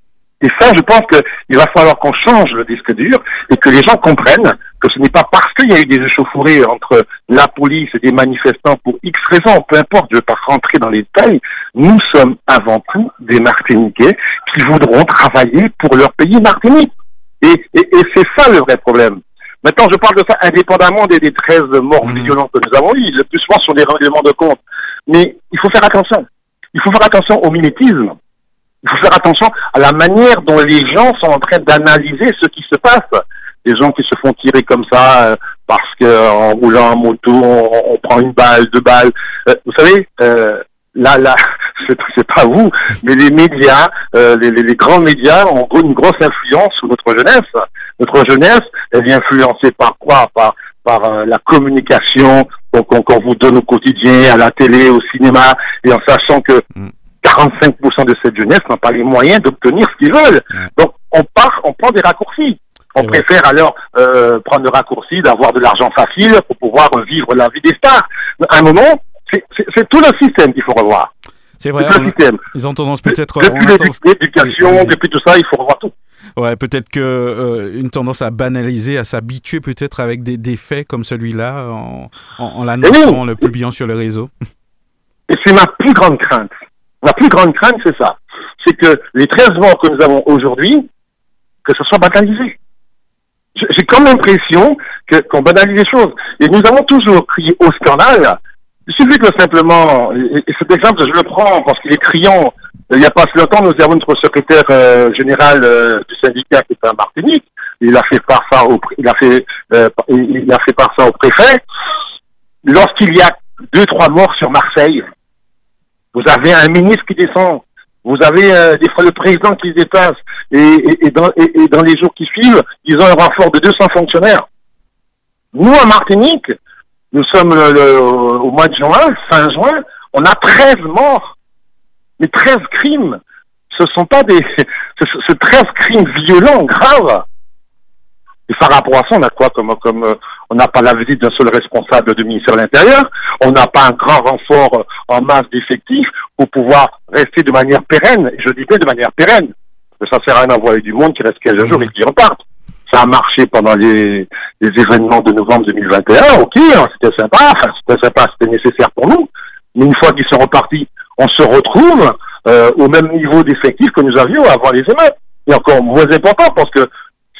Et ça, je pense qu'il va falloir qu'on change le disque dur et que les gens comprennent que ce n'est pas parce qu'il y a eu des échauffourées entre la police et des manifestants pour X raisons, peu importe, je ne vais pas rentrer dans les détails, nous sommes avant tout des Martiniquais qui voudront travailler pour leur pays Martinique. Et, et, et c'est ça le vrai problème. Maintenant, je parle de ça indépendamment des, des 13 morts mmh. violentes que nous avons eues. Le plus souvent sur des règlements de compte. Mais il faut faire attention. Il faut faire attention au mimétisme. Il faut faire attention à la manière dont les gens sont en train d'analyser ce qui se passe. Les gens qui se font tirer comme ça euh, parce qu'en roulant en moto, on, prend une balle, deux balles. Euh, vous savez, euh, là, là, c'est pas vous, mais les médias, les, les, grands médias ont une grosse influence sur notre jeunesse. Notre jeunesse, elle est influencée par quoi? Par par la communication qu'on vous donne au quotidien, à la télé, au cinéma, et en sachant que mm. 45% de cette jeunesse n'ont pas les moyens d'obtenir ce qu'ils veulent. Donc, on part, on prend des raccourcis. On préfère alors euh, prendre le raccourci d'avoir de l'argent facile pour pouvoir vivre la vie des stars. À un moment, c'est tout le système qu'il faut revoir. C'est vrai. le système. Ils ont tendance peut-être. Depuis l'éducation, depuis tout ça, il faut revoir tout. Ouais, peut-être que euh, une tendance à banaliser, à s'habituer peut-être avec des, des, faits comme celui-là, en, en, en l'annonçant, le publiant sur le réseau. Et c'est ma plus grande crainte. La plus grande crainte, c'est ça. C'est que les 13 morts que nous avons aujourd'hui, que ce soit banalisé. J'ai comme l'impression qu'on banalise les choses. Et nous avons toujours crié au scandale. Il que simplement, et, cet exemple, je le prends parce qu'il est criant, il n'y a pas si longtemps, nous avons notre secrétaire euh, général euh, du syndicat qui est en Martinique. Il a fait part ça au, il a fait, euh, il a fait part ça au préfet. Lorsqu'il y a deux, trois morts sur Marseille, vous avez un ministre qui descend, vous avez des fois le président qui se déplace, et, et, dans, et, dans, les jours qui suivent, ils ont un renfort de 200 fonctionnaires. Nous, en Martinique, nous sommes au mois de juin, fin juin, on a 13 morts. Mais 13 crimes, ce sont pas des, ce, 13 crimes violents, graves. Et par rapport à ça, on a quoi comme, comme, euh, on n'a pas la visite d'un seul responsable du ministère de l'Intérieur, on n'a pas un grand renfort euh, en masse d'effectifs pour pouvoir rester de manière pérenne, je dis bien de manière pérenne. Ça sert à rien d'envoyer du monde qui reste 15 jours et qui repart. Ça a marché pendant les, les événements de novembre 2021, ok, hein, c'était sympa, c'était sympa, c'était nécessaire pour nous. Mais une fois qu'ils sont repartis, on se retrouve euh, au même niveau d'effectif que nous avions avant les émeutes. Et encore moins important parce que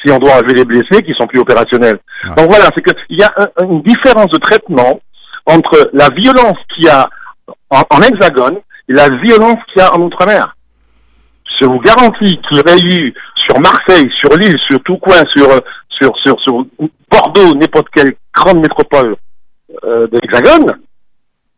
si on doit enlever les blessés qui sont plus opérationnels. Donc voilà, c'est qu'il y a une différence de traitement entre la violence qu'il y a en, hexagone et la violence qu'il y a en outre-mer. Je vous garantis qu'il y aurait eu sur Marseille, sur Lille, sur tout coin, sur, sur, sur, sur Bordeaux, n'importe quelle grande métropole euh, de l'hexagone,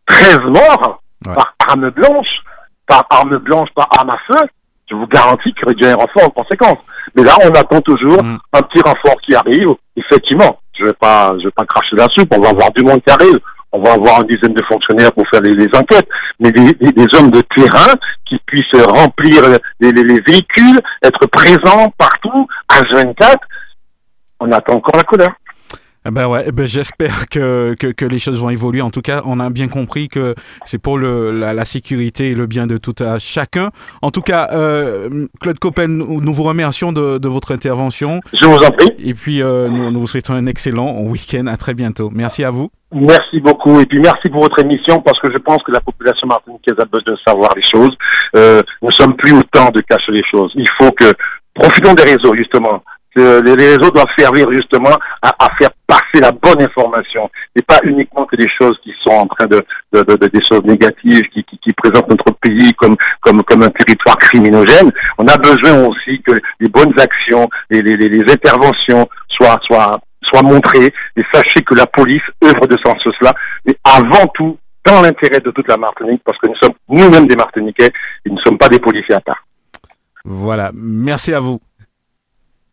13 morts par arme blanche, par arme blanche, par arme à feu, je vous garantis qu'il y aurait déjà un renfort en conséquence. Mais là, on attend toujours mm. un petit renfort qui arrive. Effectivement, je vais pas, je vais pas cracher la soupe. On va avoir du monde qui arrive. On va avoir une dizaine de fonctionnaires pour faire les, enquêtes. Mais des, des, hommes de terrain qui puissent remplir les, les, véhicules, être présents partout, à 24, on attend encore la couleur. Eh ben ouais, eh ben j'espère que, que, que, les choses vont évoluer. En tout cas, on a bien compris que c'est pour le, la, sécurité et le bien de tout à chacun. En tout cas, euh, Claude Coppel, nous, vous remercions de, de, votre intervention. Je vous en prie. Et puis, euh, nous, nous, vous souhaitons un excellent week-end. À très bientôt. Merci à vous. Merci beaucoup. Et puis, merci pour votre émission parce que je pense que la population martiniquaise a besoin de savoir les choses. Euh, nous sommes plus au temps de cacher les choses. Il faut que profitons des réseaux, justement les réseaux doivent servir justement à, faire passer la bonne information et pas uniquement que des choses qui sont en train de, des choses négatives qui, présentent notre pays comme comme comme un territoire criminogène. On a besoin aussi que les bonnes actions les, interventions soient soient soient montrées et sachez que la police œuvre de sens cela, mais avant tout dans l'intérêt de toute la Martinique parce que nous sommes nous-mêmes des Martiniquais et nous ne sommes pas des policiers à part. Voilà, merci à vous.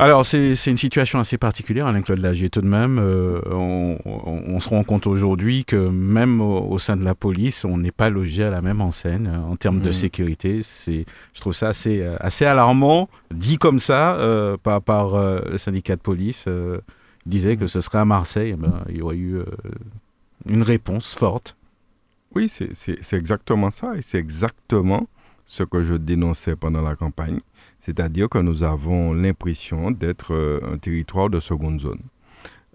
Alors, c'est une situation assez particulière, Alain-Claude Lagier, tout de même. Euh, on, se rend compte aujourd'hui que même au, sein de la police, on n'est pas logé à la même enseigne euh, en termes de mmh. sécurité. Je trouve ça assez, euh, assez alarmant, dit comme ça par, par le syndicat de police. il disait que ce serait à Marseille. Eh ben, il y aurait eu une réponse forte. Oui, c'est exactement ça. Et c'est exactement ce que je dénonçais pendant la campagne. C'est-à-dire que nous avons l'impression d'être euh, un territoire de seconde zone.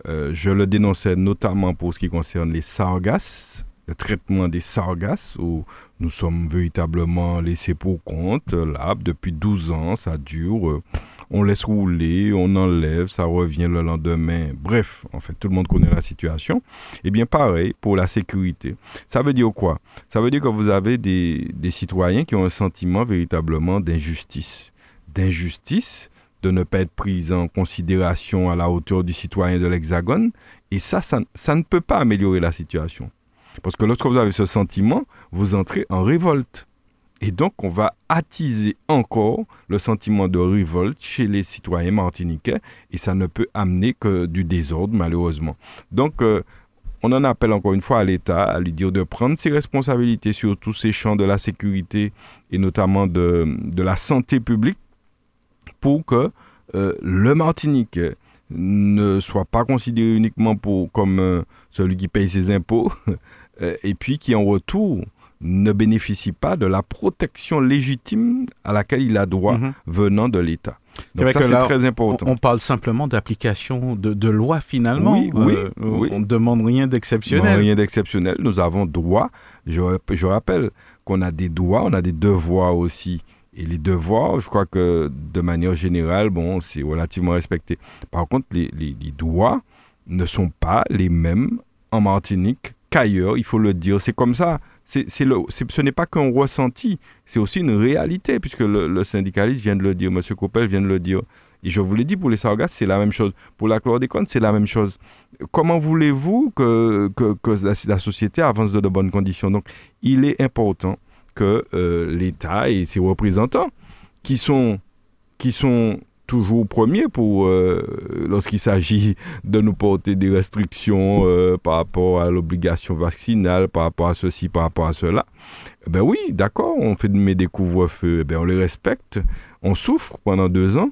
Euh, je le dénonçais notamment pour ce qui concerne les sargasses, le traitement des sargasses, où nous sommes véritablement laissés pour compte. Là, depuis 12 ans, ça dure. Euh, on laisse rouler, on enlève, ça revient le lendemain. Bref, en fait, tout le monde connaît la situation. Eh bien, pareil pour la sécurité. Ça veut dire quoi? Ça veut dire que vous avez des citoyens qui ont un sentiment véritablement d'injustice d'injustice, de ne pas être prise en considération à la hauteur du citoyen de l'Hexagone. Et ça, ça, ne peut pas améliorer la situation. Parce que lorsque vous avez ce sentiment, vous entrez en révolte. Et donc, on va attiser encore le sentiment de révolte chez les citoyens martiniquais et ça ne peut amener que du désordre, malheureusement. Donc, euh, on en appelle encore une fois à l'État à lui dire de prendre ses responsabilités sur tous ces champs de la sécurité et notamment de, de la santé publique pour que euh, le Martinique ne soit pas considéré uniquement pour, comme euh, celui qui paye ses impôts, euh, et puis qui en retour ne bénéficie pas de la protection légitime à laquelle il a droit Mhm. venant de l'État. Donc ça, c'est très important. On, on parle simplement d'application de, de loi finalement. Oui, oui, Euh, oui. On ne demande rien d'exceptionnel. rien d'exceptionnel. Nous avons droit. Je, je rappelle qu'on a des droits, on a des devoirs aussi. Et les devoirs, je crois que de manière générale, bon, c'est relativement respecté. Par contre, les, les, droits ne sont pas les mêmes en Martinique qu'ailleurs, il faut le dire. C'est comme ça. C'est, le, c'est- ce n'est pas qu'un ressenti, c'est aussi une réalité, puisque le, syndicaliste vient de le dire, M. Coppel vient de le dire. Et je vous l'ai dit, pour les sargasses, c'est la même chose. Pour la chlordécone, c'est la même chose. Comment voulez-vous que, que, la, la société avance de, de bonnes conditions? Donc, il est important que euh, l'État et ses représentants, qui sont, qui sont toujours premiers pour euh, lorsqu'il s'agit de nous porter des restrictions euh, par rapport à l'obligation vaccinale, par rapport à ceci, par rapport à cela. Eh Ben oui, d'accord, on fait met des couvre-feux, eh ben on les respecte, on souffre pendant deux ans,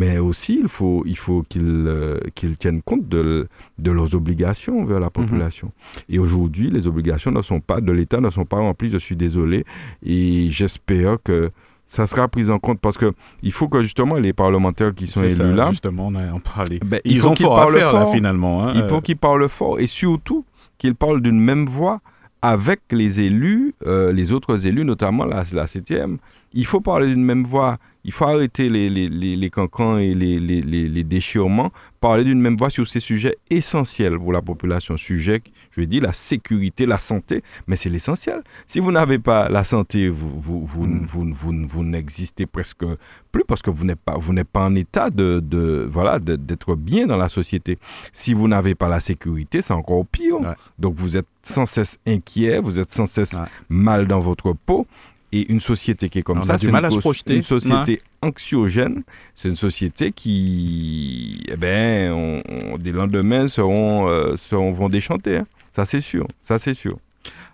mais aussi il faut, il faut qu'ils euh, qu'ils tiennent compte de, de leurs obligations vers la population. Et aujourd'hui, les obligations ne sont pas de l'État ne sont pas remplies. Je suis désolé, et j'espère que ça sera pris en compte parce que il faut que justement les parlementaires qui sont élus ça, là, Justement, on a en parlé. ben, il Ils ont fort à parlent faire là, fort. finalement. hein. Il Euh, faut qu'ils parlent fort et surtout qu'ils parlent d'une même voix avec les élus, euh, les autres élus, notamment la, la CTM. Il faut parler d'une même voix. Il faut arrêter les, les, les, les cancans et les, les, déchirements. Parler d'une même voix sur ces sujets essentiels pour la population. Sujet, je dire, la sécurité, la santé, mais c'est l'essentiel. Si vous n'avez pas la santé, vous, vous, vous, Mm. vous, vous, vous n'existez presque plus parce que vous n'êtes pas, vous n'êtes pas en état de, de voilà, d'être bien dans la société. Si vous n'avez pas la sécurité, c'est encore pire. Ouais. Donc vous êtes sans cesse inquiet, vous êtes sans cesse Ouais. mal dans votre peau. Et une société qui est comme ça, c'est mal une, à se cos- projeter. une société anxiogène. C'est une société qui, eh ben, on- on- des lendemains seront, euh, seront vont déchanter. hein. Ça c'est sûr, ça c'est sûr.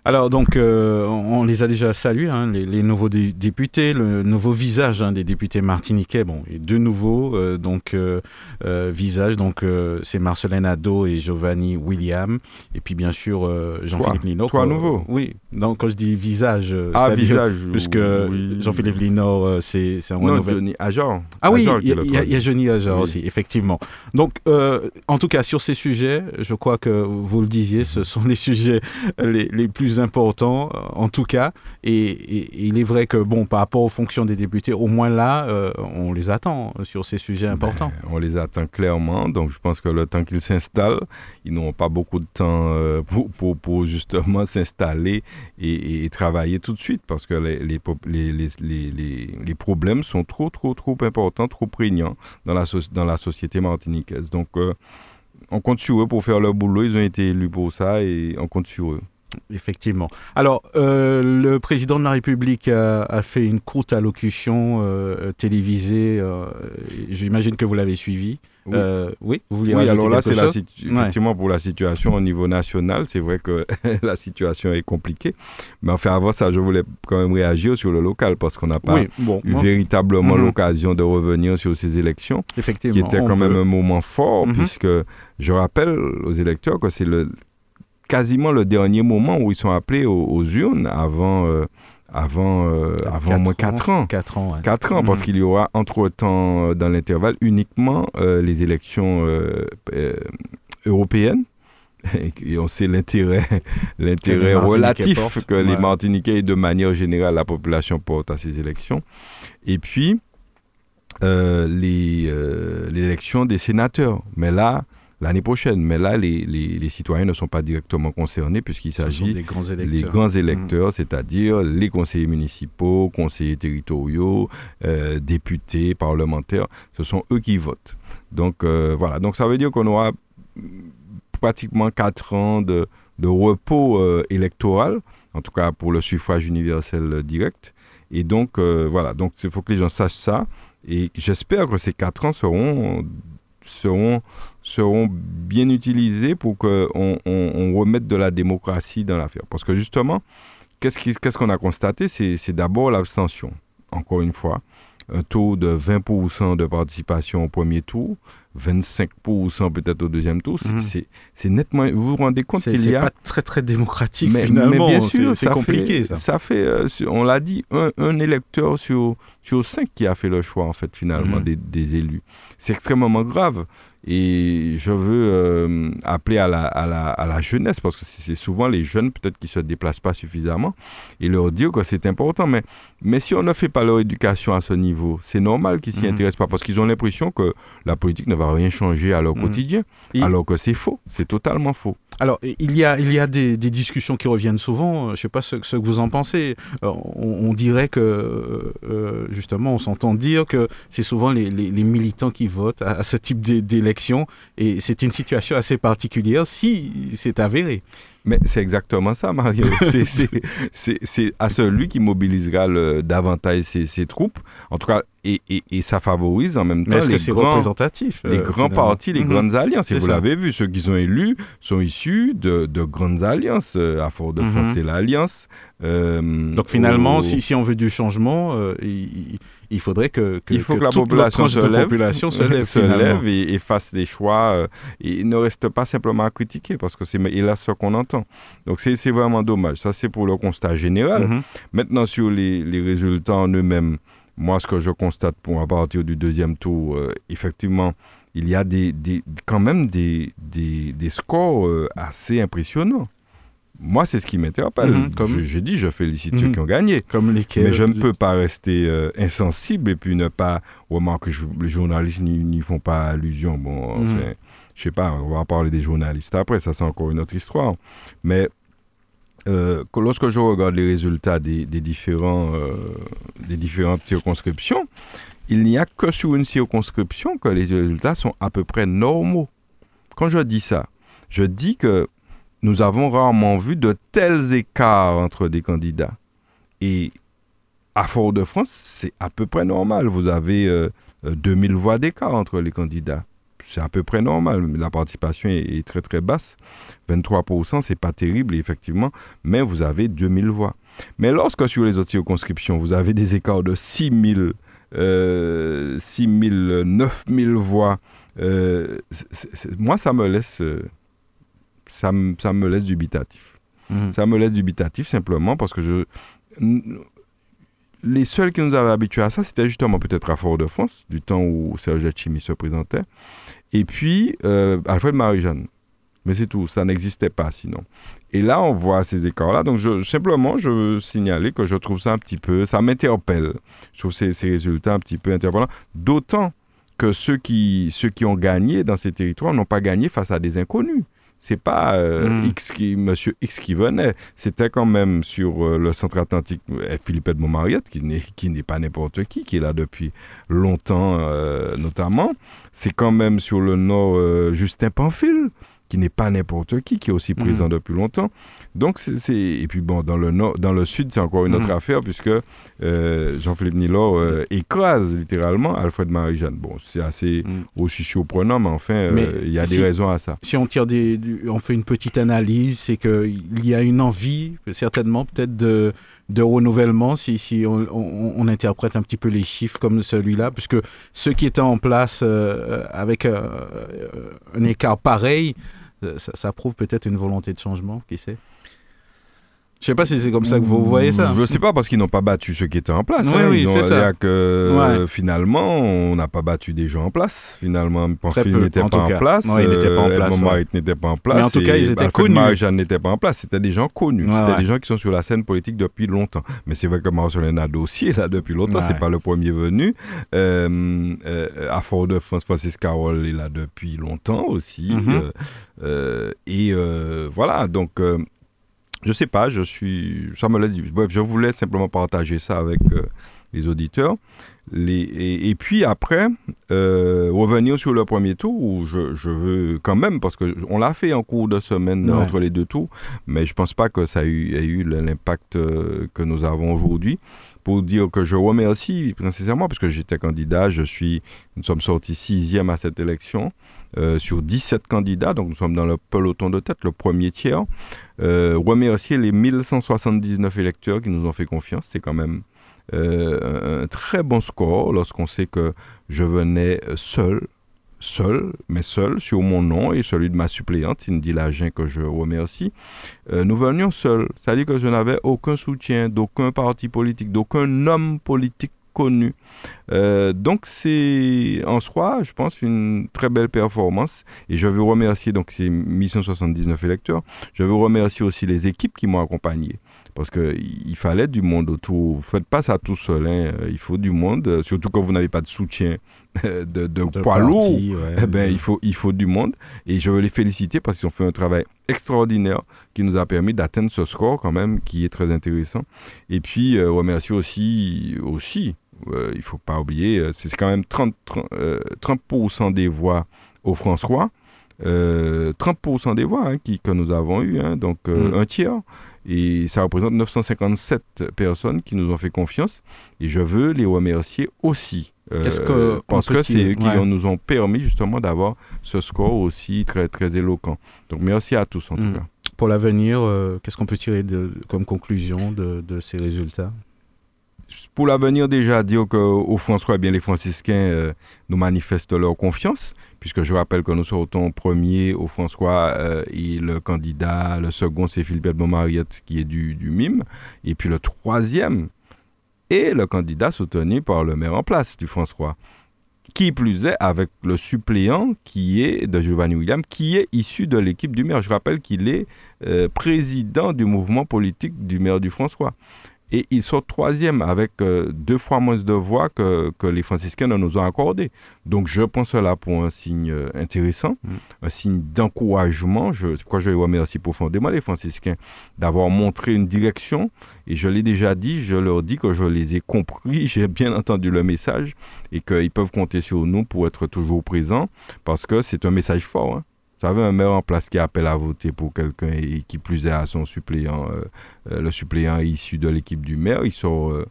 Alors, donc, euh, on les a déjà salués, hein, les, les nouveaux dé- députés, le nouveau visage hein, des députés martiniquais. Bon, et deux nouveaux euh, donc, euh, visages. Donc, c'est Marcelin Ado et Giovanni William. Et puis, bien sûr, Jean-Philippe Lino. Trois quoi. nouveaux. Oui. Donc, quand je dis visage, Ah, visage. Puisque oui. Jean-Philippe Lino, c'est c'est un Non, renouvellement. Johnny Ajor. Ah oui, il y, a- y. Johnny Hajar Oui. aussi, effectivement. Donc, en tout cas, sur ces sujets, je crois que vous le disiez, ce sont les sujets les, les plus importants, euh, en tout cas. Et, et- et il est vrai que, bon, par rapport aux fonctions des députés, au moins là, euh, on les attend sur ces sujets importants. Ben, on les attend clairement, donc je pense que le temps qu'ils s'installent, ils n'auront pas beaucoup de temps euh, pour, pour, pour justement s'installer et, travailler tout de suite parce que les, les, les, les, problèmes sont trop, trop, trop importants, trop prégnants dans la, soci- dans la société martiniquaise. Donc, euh, on compte sur eux pour faire leur boulot. Ils ont été élus pour ça et on compte sur eux. Effectivement. Alors, euh, le président de la République a, a fait une courte allocution euh, télévisée. euh, J'imagine que vous l'avez suivi. Oui. Euh, oui, vous vouliez Oui, alors là, c'est Ouais. effectivement pour la situation au niveau national, c'est vrai que la situation est compliquée. Mais enfin, avant ça, je voulais quand même réagir sur le local parce qu'on n'a pas Oui, bon, eu véritablement Mhm. l'occasion de revenir sur ces élections, effectivement. qui était quand même peut- un moment fort, Mhm. puisque je rappelle aux électeurs que c'est le quasiment le dernier moment où ils sont appelés aux, aux urnes avant, euh, avant, euh, avant Quatre moins ans. 4 ans. 4 ans. ouais. 4 ans, parce Mhm. qu'il y aura entre-temps, euh, dans l'intervalle, uniquement euh, les élections euh, européennes. Et on sait l'intérêt, l'intérêt relatif portent. que les. Martiniquais et de manière générale la population porte à ces élections. Et puis, l'élection des sénateurs. Mais là, l'année prochaine, mais là, les, les, les citoyens ne sont pas directement concernés puisqu'il s'agit des grands les électeurs. grands électeurs, c'est-à-dire les conseillers municipaux, conseillers territoriaux, euh, députés, parlementaires, ce sont eux qui votent. Donc euh, voilà, donc ça veut dire qu'on aura mm, pratiquement quatre ans de, de repos euh, électoral, en tout cas pour le suffrage universel direct. Et donc voilà, donc il faut que les gens sachent ça. Et j'espère que ces quatre ans seront seront, seront bien utilisés pour qu'on on, on remette de la démocratie dans l'affaire. Parce que justement, qu'est-ce qui- qu'est-ce qu'on a constaté? C'est d'abord l'abstention. Encore une fois, un taux de 20% de participation au premier tour, 25% peut-être au deuxième tour. Mhm. C'est nettement. Vous vous rendez compte qu'il y a. C'est pas très très démocratique mais, finalement. Mais bien sûr, c'est compliqué. ça. ça fait, euh, on l'a dit, un, électeur sur, sur cinq qui a fait le choix en fait finalement mhm. des, des élus. C'est extrêmement grave. Et je veux euh, appeler à la, à, la, à la, jeunesse, parce que c'est souvent les jeunes peut-être qui ne se déplacent pas suffisamment, et leur dire que c'est important. Mais, mais si on ne fait pas leur éducation à ce niveau, c'est normal qu'ils ne s'y mhm. intéressent pas, parce qu'ils ont l'impression que la politique ne va rien changer à leur mhm. quotidien, alors que c'est faux, c'est totalement faux. Alors, il y a, il y a des, des discussions qui reviennent souvent, je ne sais pas ce, ce, que vous en pensez. Euh, on, dirait que, euh, justement, on s'entend dire que c'est souvent les, les, les, militants qui votent à, à ce type d'élection, et c'est une situation assez particulière si c'est avéré. Mais c'est exactement ça, Mario. c'est à celui qui mobilisera le, davantage ses, ses, troupes. En tout cas, et, et, et, ça favorise en même temps les, grands, représentatif, les euh, grands partis, les mhm. grandes alliances? Et vous l'avez vu, ceux qui sont élus sont issus de, de grandes alliances. Euh, à Fort-de-France, mhm. c'est l'Alliance. Euh, Donc finalement, si, si, on veut du changement, il, il faudrait que, il faut que, la population se lève, population se lève, se lève et, fasse des choix euh, et ne reste pas simplement à critiquer parce que c'est là ce qu'on entend. Donc c'est vraiment dommage. Ça c'est pour le constat général. Mhm. Maintenant sur les, les résultats en eux-mêmes, moi ce que je constate pour à partir du deuxième tour, euh, effectivement, il y a des, des, quand même des, des, des scores euh, assez impressionnants. Moi, c'est ce qui m'interpelle. Mhm, comme... J'ai dit, je félicite ceux mhm. qui ont gagné. Comme Mais je ne peux pas rester euh, insensible et puis ne pas remarquer que les journalistes n'y font pas allusion. Bon, mhm. je sais pas, on va parler des journalistes après, ça c'est encore une autre histoire. Mais euh, lorsque je regarde les résultats des, différents, euh, des différentes circonscriptions, il n'y a que sur une circonscription que les résultats sont à peu près normaux. Quand je dis ça, je dis que nous avons rarement vu de tels écarts entre des candidats. Et à Fort-de-France, c'est à peu près normal. Vous avez 2000 euh, voix d'écart entre les candidats. C'est à peu près normal. La participation est, très très basse. 23%, c'est pas terrible, effectivement, mais vous avez 2000 voix. Mais lorsque sur les autres circonscriptions, vous avez des écarts de 6000, euh, 6000, 9000 voix, euh, moi, ça me laisse. Euh, ça, ça me laisse dubitatif. Mhm. Ça me laisse dubitatif simplement parce que je. Les seuls qui nous avaient habitués à ça, c'était justement peut-être à Fort-de-France, du temps où Serge Chimi se présentait, et puis euh, Alfred Marie-Jeanne. Mais c'est tout, ça n'existait pas sinon. Et là, on voit ces écarts-là. Donc, je, simplement, je veux signaler que je trouve ça un petit peu, ça m'interpelle. Je trouve ces, résultats un petit peu interpellants. D'autant que ceux qui, ceux qui ont gagné dans ces territoires n'ont pas gagné face à des inconnus c'est pas euh, mm. X qui, Monsieur X qui venait. C'était quand même sur euh, le centre atlantique euh, Philippe de Montmariette, qui n'est, qui n'est pas n'importe qui, qui est là depuis longtemps notamment. C'est quand même sur le nord Justin Pamphile, qui n'est pas n'importe qui, qui est aussi présent mm. depuis longtemps. Donc, c'est, et puis bon, dans le, nord, dans le sud, c'est encore une autre mm. affaire, puisque euh, Jean-Philippe Nilor euh, écrase littéralement Alfred Marie-Jeanne. Bon, c'est assez mm. aussi surprenant, mais enfin, euh, il y a des raisons à ça. Si on tire des, on fait une petite analyse, c'est qu'il y a une envie, certainement, peut-être de de renouvellement, si, si on, on, interprète un petit peu les chiffres comme celui-là, puisque ceux qui étaient en place avec un écart pareil, ça, ça prouve peut-être une volonté de changement, qui sait? Je sais pas si c'est comme ça que vous voyez ça. Je sais pas parce qu'ils n'ont pas battu ceux qui étaient en place. Oui, hein. oui, c'est ça. que euh, finalement, on n'a pas battu des gens en place. Finalement, Pamphile n'était pas, en place. il n'était pas en euh, place. n'était pas en place. Mais en tout cas, ils étaient connus. Marie-Jeanne n'était pas en place. C'était des gens connus. C'était des gens qui sont sur la scène politique depuis longtemps. Mais c'est vrai que Marcelin a dossier là depuis longtemps. C'est pas le premier venu. Euh, à Fort-de-France, Francis Carole est là depuis longtemps aussi. Mm-hmm. et voilà, donc je sais pas, je suis, ça me laisse, bref, je voulais simplement partager ça avec euh, les auditeurs. Les, et, puis après, euh, revenir sur le premier tour, où je, je veux quand même, parce qu'on l'a fait en cours de semaine entre les deux tours, mais je pense pas que ça ait eu, eu l'impact euh, que nous avons aujourd'hui. Pour dire que je remercie nécessairement, parce que j'étais candidat, je suis, nous sommes sortis sixième à cette élection. Euh, sur 17 candidats, donc nous sommes dans le peloton de tête, le premier tiers. Euh, remercier les 1179 électeurs qui nous ont fait confiance, c'est quand même euh, un très bon score lorsqu'on sait que je venais seul seul, mais seul, sur mon nom et celui de ma suppléante, Cindy Lagin, que je remercie. nous venions seuls, c'est-à-dire que je n'avais aucun soutien d'aucun parti politique, d'aucun homme politique connu. Euh, donc c'est en soi, je pense, une très belle performance. Et je veux remercier donc ces 1179 électeurs. Je veux remercier aussi les équipes qui m'ont accompagné. Parce qu'il fallait du monde autour. Vous ne faites pas ça tout seul. Hein. Il faut du monde, surtout quand vous n'avez pas de soutien de, de, poids lourd. Eh ben, il, faut, il faut du monde. Et je veux les féliciter parce qu'ils ont fait un travail extraordinaire qui nous a permis d'atteindre ce score quand même qui est très intéressant. Et puis euh, remercier aussi, aussi euh, il ne faut pas oublier, euh, c'est quand même 30, 30, des voix au François. 30% des voix hein, qui, que nous avons eues, hein, donc mm. un tiers. Et ça représente 957 personnes qui nous ont fait confiance. Et je veux les remercier aussi. que parce que c'est eux qui nous ont permis justement d'avoir ce score aussi très, très éloquent. Donc merci à tous en tout mm. cas. Pour l'avenir, qu'est-ce qu'on peut tirer de, comme conclusion de, de ces résultats? Pour l'avenir, déjà, dire qu'au François, bien, les franciscains euh, nous manifestent leur confiance, puisque je rappelle que nous sortons premier au François euh, et le candidat, le second, c'est Philippe Mariette qui est du, du MIM, et puis le troisième est le candidat soutenu par le maire en place du François. Qui plus est, avec le suppléant qui est de Giovanni William, qui est issu de l'équipe du maire. Je rappelle qu'il est euh, président du mouvement politique du maire du François. Et ils sont troisième avec euh, deux fois moins de voix que, que, les franciscains nous ont accordé. Donc je pense cela pour un signe euh, intéressant, mm. un signe d'encouragement. C'est pourquoi je les remercie profondément les franciscains d'avoir montré une direction. Et je l'ai déjà dit, je leur dis que je les ai compris, j'ai bien entendu le message et qu'ils peuvent compter sur nous pour être toujours présents parce que c'est un message fort. Hein. Vous savez, un maire en place qui appelle à voter pour quelqu'un et qui plus est à son suppléant, euh, euh, le suppléant issu de l'équipe du maire, il sort, euh,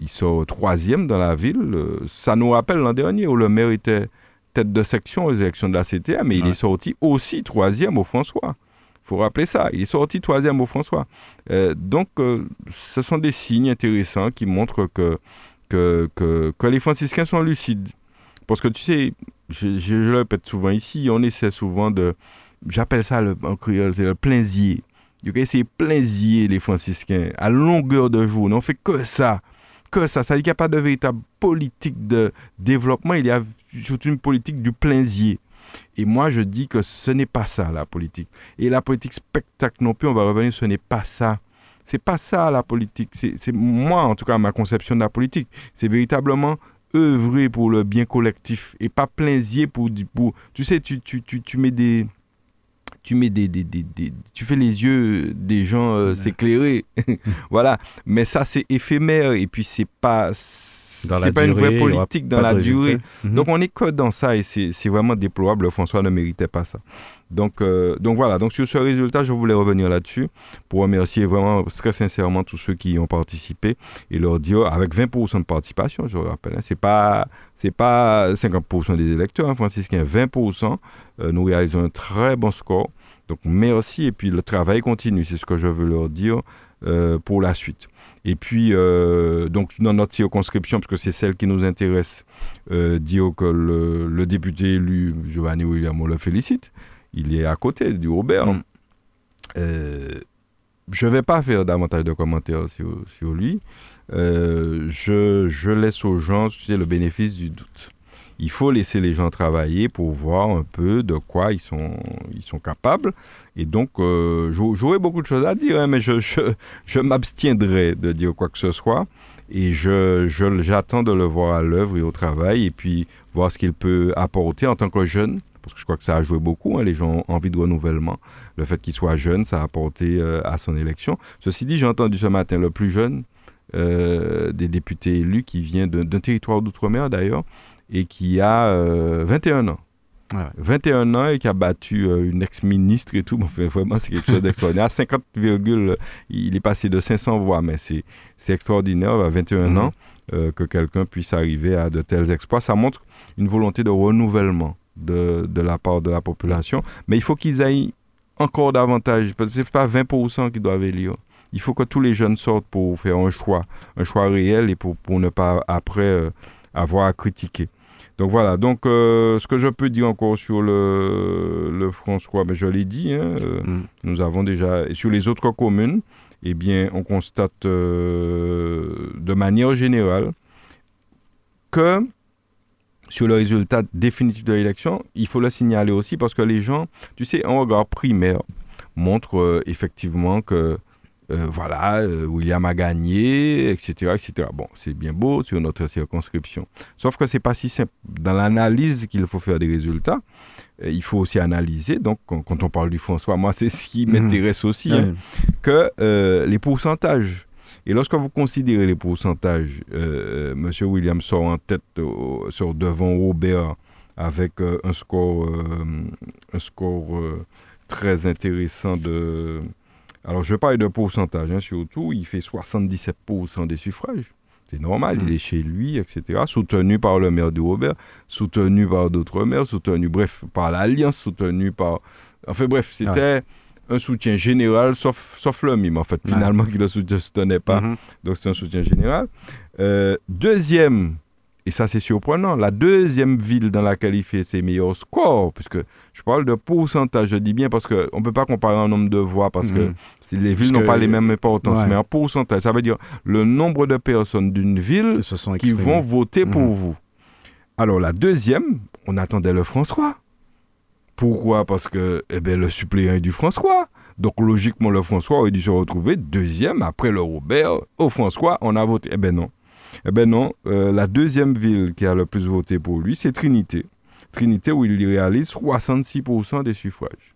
il sort troisième dans la ville. ça nous rappelle l'an dernier où le maire était tête de section aux élections de la CTA, mais il est sorti aussi troisième au François. Il faut rappeler ça, il est sorti troisième au François. donc, ce sont des signes intéressants qui montrent que, que, que, que les franciscains sont lucides. Parce que tu sais, je, le répète souvent ici, on essaie souvent de. J'appelle ça le, en créole, c'est le plaisir. C'est plaisir, les franciscains, à longueur de journée. On fait que ça. Que ça. Ça veut dire qu'il n'y a pas de véritable politique de développement. Il y a surtout une politique du plaisir. Et moi, je dis que ce n'est pas ça, la politique. Et la politique spectacle non plus, on va revenir, ce n'est pas ça. C'est pas ça, la politique. C'est moi, en tout cas, ma conception de la politique. C'est véritablement œuvrer pour le bien collectif et pas plaisier pour, pour tu sais tu, tu, tu, tu mets des tu mets des, des, des, tu fais les yeux des gens euh, s'éclairer. Voilà. Mais ça c'est éphémère et puis c'est pas c'est pas une vraie politique dans la durée. Mhm. Donc on est que dans ça et c'est vraiment déployable. François ne méritait pas ça. Donc, euh, donc voilà, donc sur ce résultat, je voulais revenir là-dessus pour remercier vraiment très sincèrement tous ceux qui y ont participé et leur dire avec 20% de participation, je rappelle, hein, c'est pas c'est pas 50% des électeurs hein, franciscains, 20%, euh, nous réalisons un très bon score. Donc merci et puis le travail continue, c'est ce que je veux leur dire euh, pour la suite. Et puis, donc, dans notre circonscription, parce que c'est celle qui nous intéresse, dire que le, le, député élu, Giovanni William, on le félicite il est à côté du Robert. Mm. Euh, je ne vais pas faire davantage de commentaires sur, sur lui. Euh, je, je, laisse aux gens le bénéfice du doute. Il faut laisser les gens travailler pour voir un peu de quoi ils sont, ils sont capables. Et donc, euh, j'aurais beaucoup de choses à dire, hein, mais je, je, je m'abstiendrai de dire quoi que ce soit. Et je, j'attends de le voir à l'œuvre et au travail, et puis voir ce qu'il peut apporter en tant que jeune parce que je crois que ça a joué beaucoup. Hein, les gens ont envie de renouvellement. Le fait qu'il soit jeune, ça a apporté euh, à son élection. Ceci dit, j'ai entendu ce matin le plus jeune euh, des députés élus qui vient d'un territoire d'outre-mer d'ailleurs et qui a 21 euh, ans. 21 ans et qui a battu une ex-ministre et tout. vraiment, c'est quelque chose d'extraordinaire. 50, il est passé de 500 voix, mais c'est extraordinaire, à 21 mhm. ans, que quelqu'un puisse arriver à de tels exploits. Ça montre une volonté de renouvellement de, de la part de la population. Mais il faut qu'ils aillent encore davantage, parce que ce n'est pas 20% qui doivent élire. Il faut que tous les jeunes sortent pour faire un choix, un choix réel et pour, pour ne pas après euh, avoir à critiquer. Donc voilà, donc ce que je peux dire encore sur le, le François, ben, je l'ai dit, hein, mm. nous avons déjà, et sur les autres communes, eh bien, on constate de manière générale que sur le résultat définitif de l'élection, il faut le signaler aussi parce que les gens, tu sais, un regard primaire montre euh, effectivement que euh, voilà, euh, William a gagné, etc., etc. Bon, c'est bien beau sur notre circonscription. Sauf que c'est pas si simple. Dans l'analyse qu'il faut faire des résultats, il faut aussi analyser. Donc, quand, on parle du François, moi, c'est ce qui mmh. m'intéresse aussi, hein, que les pourcentages et lorsque vous considérez les pourcentages, euh, M. Williams sort en tête sur devant Robert avec euh, un score, euh, un score très intéressant de... Alors, je parle de pourcentage, hein, surtout, il fait 77% des suffrages. C'est normal, il mm. est chez lui, etc. Soutenu par le maire de Robert, soutenu par d'autres maires, soutenu, bref, par l'Alliance, soutenu par... Enfin bref, c'était un soutien général, sauf, sauf le mime, en fait, finalement, qui ne le soutenait pas. Mhm. Donc, c'est un soutien général. Euh, deuxième, et ça, c'est surprenant, la deuxième ville dans laquelle il fait ses meilleurs scores, puisque je parle de pourcentage, je dis bien parce qu'on ne peut pas comparer un nombre de voix, parce que mhm. les villes n'ont pas les mêmes importances, mais en pourcentage, ça veut dire le nombre de personnes d'une ville qui vont voter pour mhm. vous. Alors, la deuxième, on attendait le François. Pourquoi? Parce que eh ben, le suppléant est du François. Donc logiquement, le François aurait dû se retrouver deuxième après le Robert. Au François, on a voté. Eh ben non. Eh ben non. Euh, la deuxième ville qui a le plus voté pour lui, c'est Trinité. Trinité où il réalise 66% des suffrages.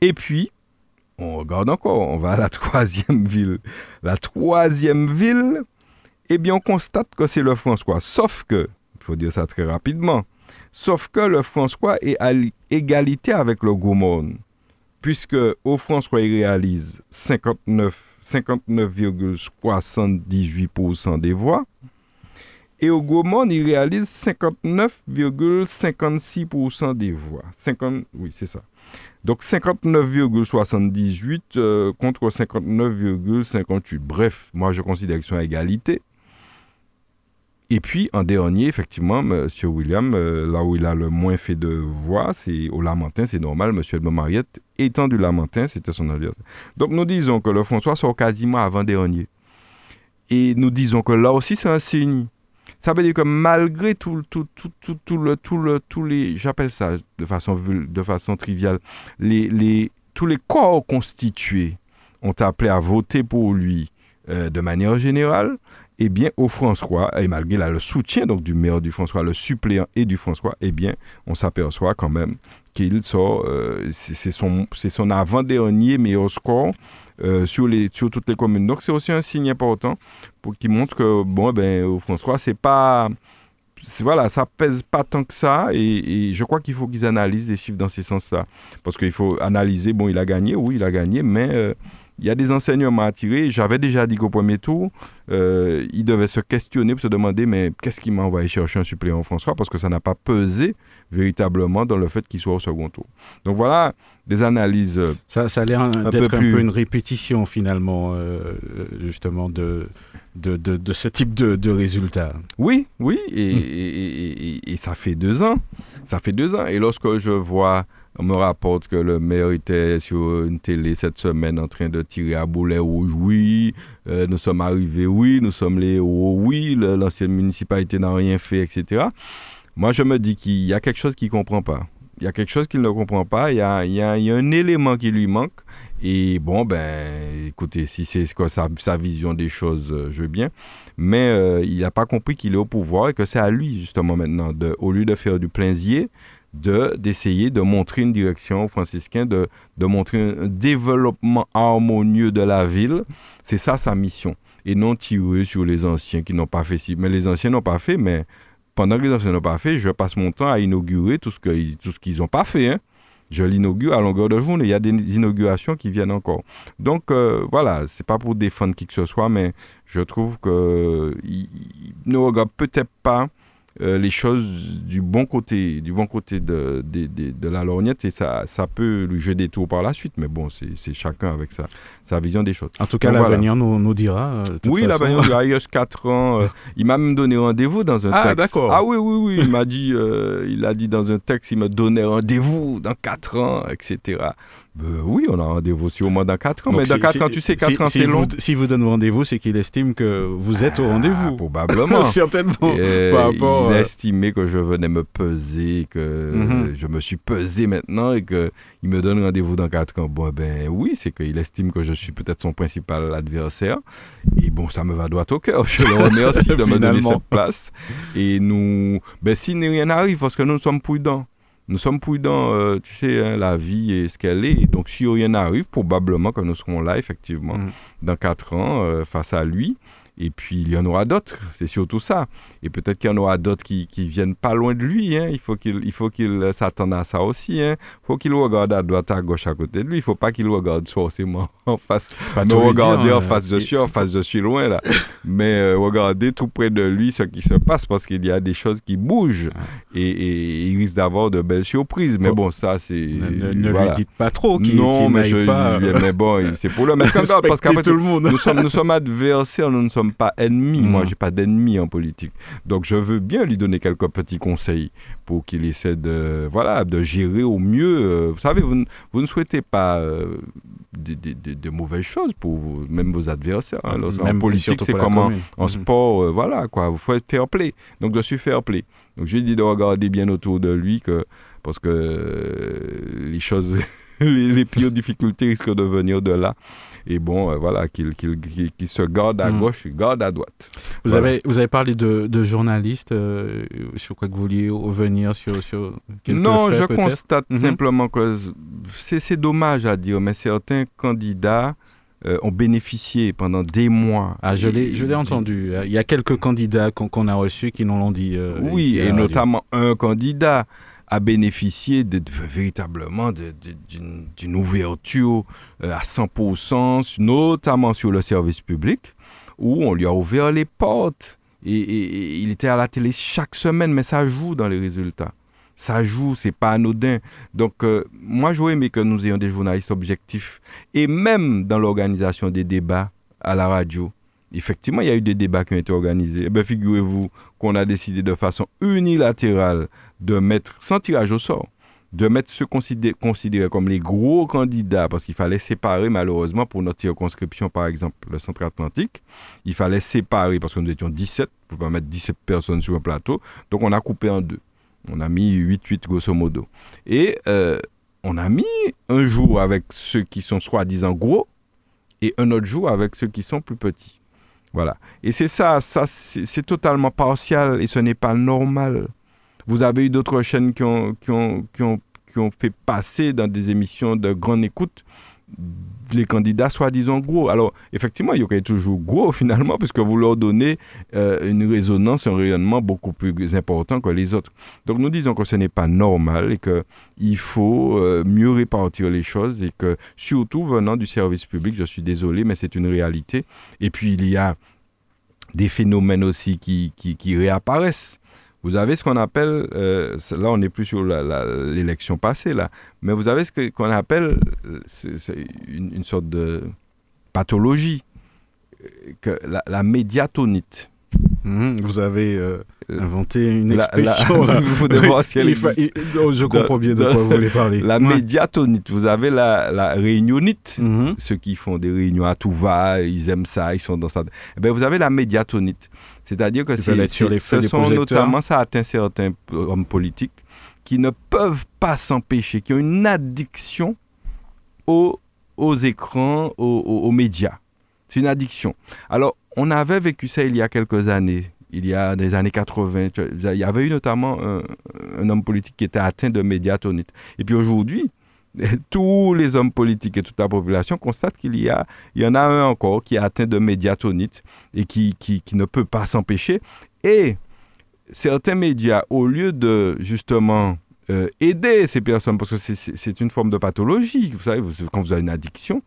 Et puis, on regarde encore, on va à la troisième ville. La troisième ville, eh bien, on constate que c'est le François. Sauf que, il faut dire ça très rapidement, Sauf que le François est à égalité avec le Gaumont, puisque au François, il réalise 59,78% des voix, et au Gaumont, il réalise 59,56% des voix. 50, oui, c'est ça. Donc 59,78 euh, contre 59,58. Bref, moi je considère qu'ils sont à égalité. Et puis, en dernier, effectivement, M. William, euh, là où il a le moins fait de voix, c'est au Lamentin, c'est normal. M. Edmond Mariette, étant du Lamentin, c'était son adversaire. Donc, nous disons que le François sort quasiment avant-dernier. Et nous disons que là aussi, c'est un signe. Ça veut dire que malgré tout, tout, tout, tout, tout le, tout tous les, j'appelle ça de façon, de façon triviale, les, les, tous les corps constitués ont appelé à voter pour lui euh, de manière générale eh bien, au François, et malgré le soutien donc, du maire du François, le suppléant et du François, eh bien, on s'aperçoit quand même qu'il sort, euh, c'est son, son avant-dernier meilleur score euh, sur, les, sur toutes les communes. Donc, c'est aussi un signe important pour, qui montre que, bon, eh ben, au François, c'est pas. Voilà, ça pèse pas tant que ça et, je crois qu'il faut qu'ils analysent les chiffres dans ce sens-là. Parce qu'il faut analyser, bon, il a gagné, oui, il a gagné, mais euh, il y a des enseignements à tirer. J'avais déjà dit qu'au premier tour, euh, il devait se questionner pour se demander mais qu'est-ce qui m'a envoyé chercher un suppléant François? Parce que ça n'a pas pesé véritablement dans le fait qu'il soit au second tour. Donc voilà des analyses. Euh, ça, ça a l'air d'être un, peu une répétition finalement euh, justement de, de, de, ce type de, de résultats. Oui, oui, et, et, et, ça fait deux ans. Ça fait deux ans. Et lorsque je vois on me rapporte que le maire était sur une télé cette semaine en train de tirer à boulet rouge. Oui, euh, nous sommes arrivés, oui, nous sommes les héros, oui, l'ancienne municipalité n'a rien fait, etc. Moi, je me dis qu'il y a quelque chose qu'il ne comprend pas. Il y a quelque chose qu'il ne comprend pas. Il y a, il y a, un élément qui lui manque. Et bon, ben, écoutez, si c'est sa, sa, vision des choses, euh, je veux bien. Mais euh, il n'a pas compris qu'il est au pouvoir et que c'est à lui, justement, maintenant, de, au lieu de faire du plaisir, de d'essayer de montrer une direction franciscaine, de, de montrer un développement harmonieux de la ville. C'est ça sa mission. Et non tirer sur les anciens qui n'ont pas fait ci. Mais les anciens n'ont pas fait, mais pendant que les anciens n'ont pas fait, je passe mon temps à inaugurer tout ce qu'ils n'ont pas fait. Hein. Je l'inaugure à longueur de journée. Il y a des inaugurations qui viennent encore. Donc euh, voilà, c'est pas pour défendre qui que ce soit, mais je trouve que ne regarde peut-être pas euh, les choses du bon côté, du bon côté de, de, de, la lorgnette et ça, ça peut lui jouer des tours par la suite. Mais bon, c'est chacun avec sa, sa vision des choses. En tout cas, l'avenir nous, nous, dira. Euh, oui, l'avenir nous dira. Il y a 4 ans, euh, il m'a même donné rendez-vous dans un ah, texte. Ah oui, oui, oui. Il m'a dit, il a dit dans un texte, il me donnait rendez-vous dans 4 ans, etc. Ben oui, on a rendez-vous aussi au moins dans 4 ans. mais dans 4 ans, tu sais, 4 ans, c'est long. si vous donne rendez-vous, c'est qu'il estime que vous êtes au rendez-vous. Ah, probablement. Certainement. par rapport il a estimé que je venais me peser, que mhm. je me suis pesé maintenant et qu'il me donne rendez-vous dans 4 ans. Bon, ben oui, c'est qu'il estime que je suis peut-être son principal adversaire. Et bon, ça me va droit au cœur. Je le remercie de me donner cette place. Et nous, ben si rien n'arrive, parce que nous sommes prudents. Nous sommes prudents, euh, tu sais, hein, la vie est ce qu'elle est. Donc, si rien n'arrive, probablement que nous serons là, effectivement, mhm. dans 4 ans, euh, face à lui. Et puis, il y en aura d'autres, c'est surtout ça. Et peut-être qu'il y en aura d'autres qui, qui viennent pas loin de lui. Hein. Il faut qu'il il faut qu'il s'attende à ça aussi. Hein. Il faut qu'il regarde à droite, à gauche, à côté de lui. Il ne faut pas qu'il regarde forcément en face. Pas nous regarder en hein. face de dessus, en face de dessus, loin là. Mais euh, regarder tout près de lui ce qui se passe parce qu'il y a des choses qui bougent. Et, il risque d'avoir de belles surprises. Mais bon, ça, c'est. Ne, ne lui dites pas trop qu'il Non, mais, je, pas... mais bon, c'est pour le en garde. parce qu'après, nous sommes, nous sommes adversaires, nous ne sommes pas ennemis. Moi, Moi, j'ai pas d'ennemis en politique. Donc, je veux bien lui donner quelques petits conseils pour qu'il essaie de, voilà, de gérer au mieux. Euh, vous savez, vous, vous ne souhaitez pas euh, de, mauvaises choses pour vous, même vos adversaires. Hein. en politique, c'est comme en, mhm. sport, euh, voilà, quoi. Il faut être fair play. Donc, je suis fair play. Donc, je lui ai dit de regarder bien autour de lui que, parce que les choses, les, les pires difficultés risquent de venir de là. Et bon, euh, voilà, qu'il se garde à mm. gauche, garde à droite. Vous, avez, vous avez parlé de, de journalistes, euh, sur quoi que vous vouliez revenir sur, sur Non, je constate mm-hmm. simplement que c'est dommage à dire, mais certains candidats euh, ont bénéficié pendant des mois. Ah, je l'ai entendu. Il y a quelques candidats qu'on a reçus qui nous l'ont dit. oui, et notamment un candidat a bénéficié véritablement d'une ouverture euh, à 100%, notamment sur le service public, où on lui a ouvert les portes. Et, il était à la télé chaque semaine, mais ça joue dans les résultats. Ça joue, c'est pas anodin. Donc, euh, moi, j'aurais aimé que nous ayons des journalistes objectifs. Et même dans l'organisation des débats à la radio, effectivement, il y a eu des débats qui ont été organisés. Eh bien, figurez-vous qu'on a décidé de façon unilatérale de mettre, sans tirage au sort, de mettre ceux considérés, comme les gros candidats, parce qu'il fallait séparer, malheureusement, pour notre circonscription, par exemple, le centre-atlantique, il fallait séparer, parce que nous étions 17, il ne pas mettre 17 personnes sur un plateau, donc on a coupé en deux. On a mis 8-8 grosso modo. Et euh, on a mis un jour avec ceux qui sont soi-disant gros, et un autre jour avec ceux qui sont plus petits. Voilà. Et c'est ça, ça c'est totalement partial et ce n'est pas normal. Vous avez eu d'autres chaînes qui ont, qui, ont, qui, ont, qui ont fait passer dans des émissions de grande écoute? Les candidats soi-disant gros. Alors, effectivement, il y aurait toujours gros finalement, puisque vous leur donnez euh, une résonance, un rayonnement beaucoup plus important que les autres. Donc, nous disons que ce n'est pas normal et qu'il faut euh, mieux répartir les choses et que, surtout venant du service public, je suis désolé, mais c'est une réalité. Et puis, il y a des phénomènes aussi qui, qui, qui réapparaissent. Vous avez ce qu'on appelle, euh, là on n'est plus sur l'élection passée, là, mais vous avez ce qu'on appelle euh, une, sorte de pathologie, euh, la médiatonite. Mhm, vous avez euh, inventé une expression. La, vous devez voir si elle oh, je comprends bien de quoi vous voulez parler. La médiatonite. Vous avez la, la réunionite. Mhm. Ceux qui font des réunions à tout va, ils aiment ça, ils sont dans ça. Eh ben, vous avez la médiatonite. C'est-à-dire que c'est, sur les ce sont notamment, ça atteint certains hommes politiques qui ne peuvent pas s'empêcher, qui ont une addiction aux, aux écrans, aux, aux médias. C'est une addiction. Alors, on avait vécu ça il y a quelques années, il y a des années 80. Il y avait eu notamment un, homme politique qui était atteint de médiatonite. Et puis aujourd'hui, tous les hommes politiques et toute la population constatent qu'il y, a, y en a un encore qui est atteint de médiatonite et qui, qui, ne peut pas s'empêcher. Et certains médias, au lieu de justement euh, aider ces personnes, parce que c'est une forme de pathologie, vous savez, quand vous avez une addiction,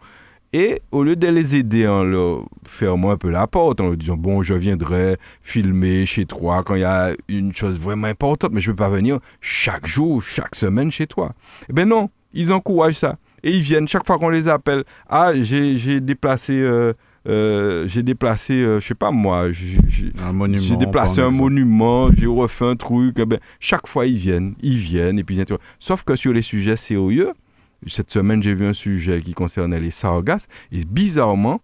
Et au lieu de les aider en leur fermant un peu la porte, en leur disant Bon, je viendrai filmer chez toi quand il y a une chose vraiment importante, mais je ne peux pas venir chaque jour, chaque semaine chez toi. Eh bien non, ils encouragent ça. Et ils viennent chaque fois qu'on les appelle. Ah, j'ai déplacé. Euh, euh, j'ai déplacé, euh, je sais pas moi, j'ai déplacé un monument, j'ai refait un truc. Eh ben, chaque fois, ils viennent, ils viennent, et puis Sauf que sur les sujets sérieux, cette semaine, j'ai vu un sujet qui concernait les sargasses, et bizarrement,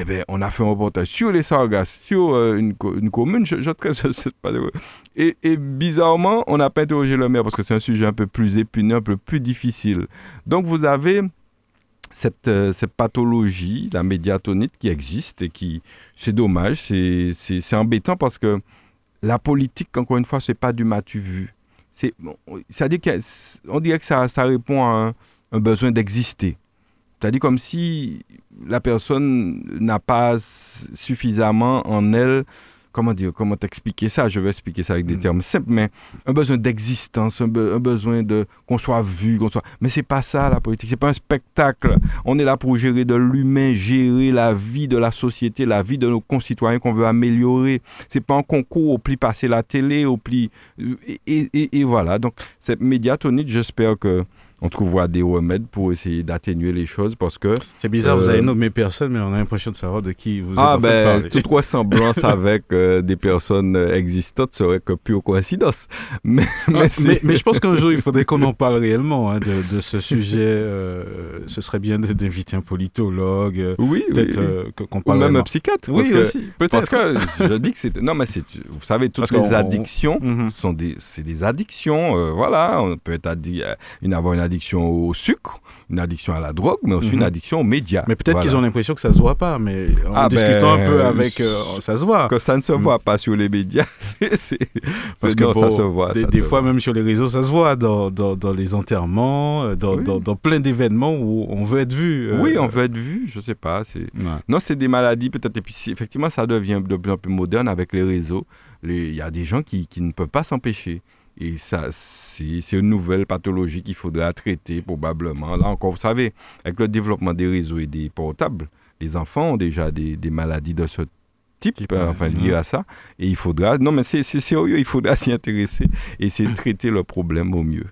eh ben, on a fait un reportage sur les sargasses, sur euh, une, une, commune, je, je, je pas. Et, bizarrement, on n'a pas interrogé le maire parce que c'est un sujet un peu plus épineux, un peu plus difficile. Donc, vous avez cette, euh, cette pathologie, la médiatonite qui existe et qui, c'est dommage, c'est embêtant parce que la politique, encore une fois, c'est pas du matu vu. C'est, ça dit on dirait que ça, ça répond à un, besoin d'exister. C'est-à-dire comme si la personne n'a pas suffisamment en elle comment dire, comment t'expliquer ça? Je vais expliquer ça avec des mm. termes simples, mais un besoin d'existence, un, besoin de qu'on soit vu, qu'on soit. Mais c'est pas ça la politique, c'est pas un spectacle. On est là pour gérer de l'humain, gérer la vie de la société, la vie de nos concitoyens qu'on veut améliorer. C'est pas un concours au pli passer la télé, au pli et, et, et voilà. Donc cette médiatonite, j'espère que on trouvera des remèdes pour essayer d'atténuer les choses parce que... C'est bizarre, vous avez euh, nommé personne, mais on a l'impression de savoir de qui vous êtes ah, ben, toute ressemblance avec euh, des personnes existantes serait que pure coïncidence. Mais, ah, mais, je pense qu'un jour, il faudrait qu'on en parle réellement hein, de, ce sujet. Euh, ce serait bien d'inviter un politologue. Oui, peut-être qu'on parle... Ou même un psychiatre. Oui, aussi, peut-être. Parce que je dis que c'est... Non, mais c'est... Vous savez, toutes les addictions, mhm. sont des... c'est des addictions. voilà, on peut être addict, une, avoir une addiction au sucre, une addiction à la drogue, mais aussi une mhm. addiction aux médias. Mais peut-être qu'ils ont l'impression que ça se voit pas, mais en ah, discutant un peu ben, avec, euh, ça se voit. Que ça ne se voit mm. pas sur les médias, c'est parce que ça se voit. Des, fois, même sur les réseaux, ça se voit dans, dans, dans les enterrements, euh, dans, dans, plein d'événements où on veut être vu. Euh. Oui, on veut être vu, je sais pas. Non, c'est des maladies peut-être. Et puis effectivement, ça devient de plus en plus moderne avec les réseaux. Il y a des gens qui, qui ne peuvent pas s'empêcher. Et ça, c'est une nouvelle pathologie qu'il faudra traiter probablement. Là encore, vous savez, avec le développement des réseaux et des portables, les enfants ont déjà des, des maladies de ce type, euh, enfin liées à ça. Et il faudra, non mais c'est sérieux, il faudra s'y intéresser et essayer de traiter le problème au mieux.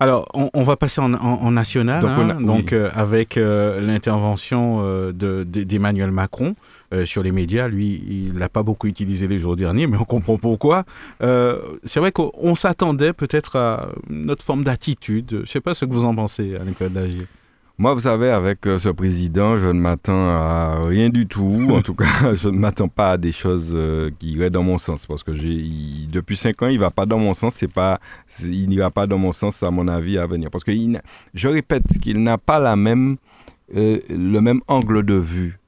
Alors, on, va passer en, en, national, donc, hein, euh, avec euh, l'intervention d'Emmanuel Macron. Euh, sur les médias. Lui, il n'a pas beaucoup utilisé les jours derniers, mais on comprend pourquoi. Euh, c'est vrai qu'on s'attendait peut-être à notre forme d'attitude. Je ne sais pas ce que vous en pensez, Alain Dagier. Moi, vous savez, avec euh, ce président, je ne m'attends à rien du tout. En tout cas, je ne m'attends pas à des choses qui iraient dans mon sens. Parce que depuis cinq ans, il ne va pas dans mon sens. C'est pas, il n'ira pas dans mon sens, à mon avis, à venir. Parce que je répète qu'il n'a pas la même euh, le même angle de vue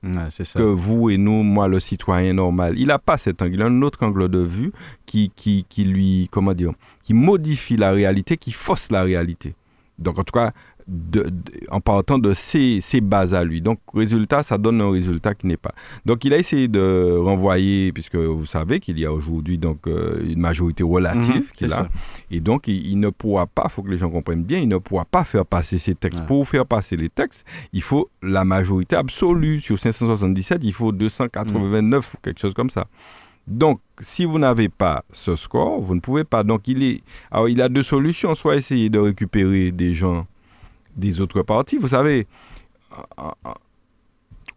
que vous et nous, moi, le citoyen normal. Il n'a pas cet angle, il a un autre angle de vue qui, qui, qui lui, comment dire, qui modifie la réalité, qui fausse la réalité. Donc, en tout cas, en partant de ses, bases à lui. Donc, résultat, ça donne un résultat qui n'est pas. Donc, il a essayé de renvoyer, puisque vous savez qu'il y a aujourd'hui donc euh, une majorité relative mhm, qui est, Et donc, il, ne pourra pas, il faut que les gens comprennent bien, il ne pourra pas faire passer ces textes. Pour faire passer les textes, il faut la majorité absolue. Sur 577, il faut 289 ou quelque chose comme ça. Donc, si vous n'avez pas ce score, vous ne pouvez pas. Donc, il est. Alors, il a deux solutions. Soit essayer de récupérer des gens des autres partis. Vous savez,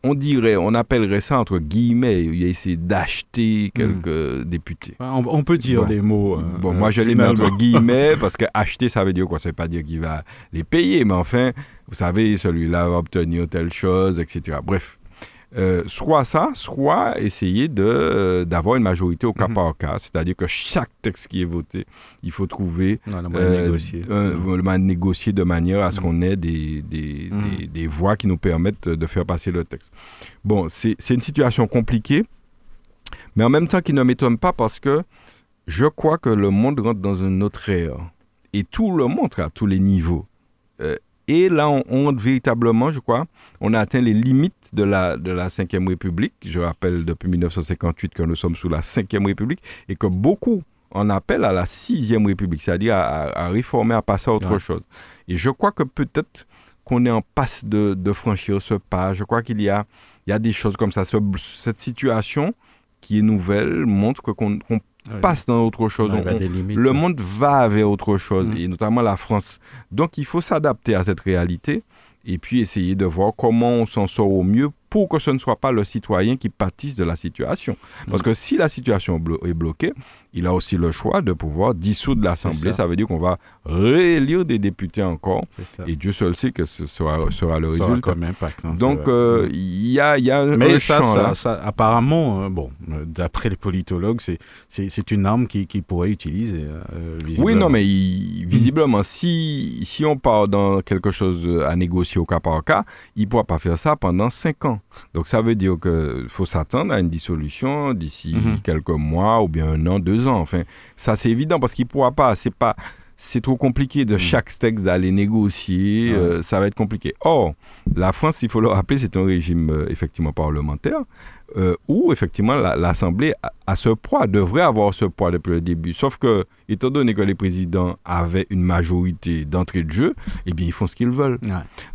on dirait, on appellerait ça entre guillemets, il a essayé d'acheter quelques hmm. députés. On, peut dire les mots. Euh, bon, moi je les mets entre guillemets parce que acheter ça veut dire quoi? Ça veut pas dire qu'il va les payer, mais enfin, vous savez, celui-là va obtenir telle chose, etc. Bref. Euh, soit ça, soit essayer euh, d'avoir une majorité au cas mhm. par cas, c'est-à-dire que chaque texte qui est voté, il faut trouver le moyen de négocier. Un, négocier de manière à ce mhm. qu'on ait des, des, mhm. des, des, voies qui nous permettent de faire passer le texte. Bon, c'est, une situation compliquée, mais en même temps qui ne m'étonne pas parce que je crois que le monde rentre dans une autre ère. Et tout le monde, à tous les niveaux, euh, et là, on, véritablement, je crois, on a atteint les limites de la, de la Ve République. Je rappelle depuis 1958 que nous sommes sous la Ve République et que beaucoup en appellent à la Sixième République, c'est-à-dire à, réformer, à passer à autre chose. Et je crois que peut-être qu'on est en passe de, de, franchir ce pas. Je crois qu'il y a, il y a des choses comme ça. cette situation qui est nouvelle montre qu'on passe dans autre chose. le monde va vers autre chose, mm. et notamment la France. Donc il faut s'adapter à cette réalité et puis essayer de voir comment on s'en sort au mieux pour que ce ne soit pas le citoyen qui pâtisse de la situation. Parce mm. que si la situation est bloquée, il a aussi le choix de pouvoir dissoudre l'Assemblée. Ça. veut dire qu'on va réélire des députés encore. Et Dieu seul sait que ce sera, sera le résultat. Comme impact, hein, Donc, euh, il y, a, y a Mais ça, ça, apparemment, euh, bon, euh, d'après les politologues, c'est une arme qui, qui pourrait utiliser. oui, non, mais visiblement, si, si on part dans quelque chose à négocier au cas par cas, il ne pourra pas faire ça pendant cinq ans. Donc, ça veut dire qu'il faut s'attendre à une dissolution d'ici mhm. quelques mois ou bien un an, deux Enfin, ça c'est évident parce qu'il pourra pas. C'est pas. C'est trop compliqué de mm. chaque texte d'aller négocier. Euh, ça va être compliqué. Or, la France, il faut le rappeler, c'est un régime euh, effectivement parlementaire euh, où effectivement l'Assemblée a, ce poids, devrait avoir ce poids depuis le début. Sauf que, étant donné que les présidents avaient une majorité d'entrée de jeu, eh bien, ils font ce qu'ils veulent.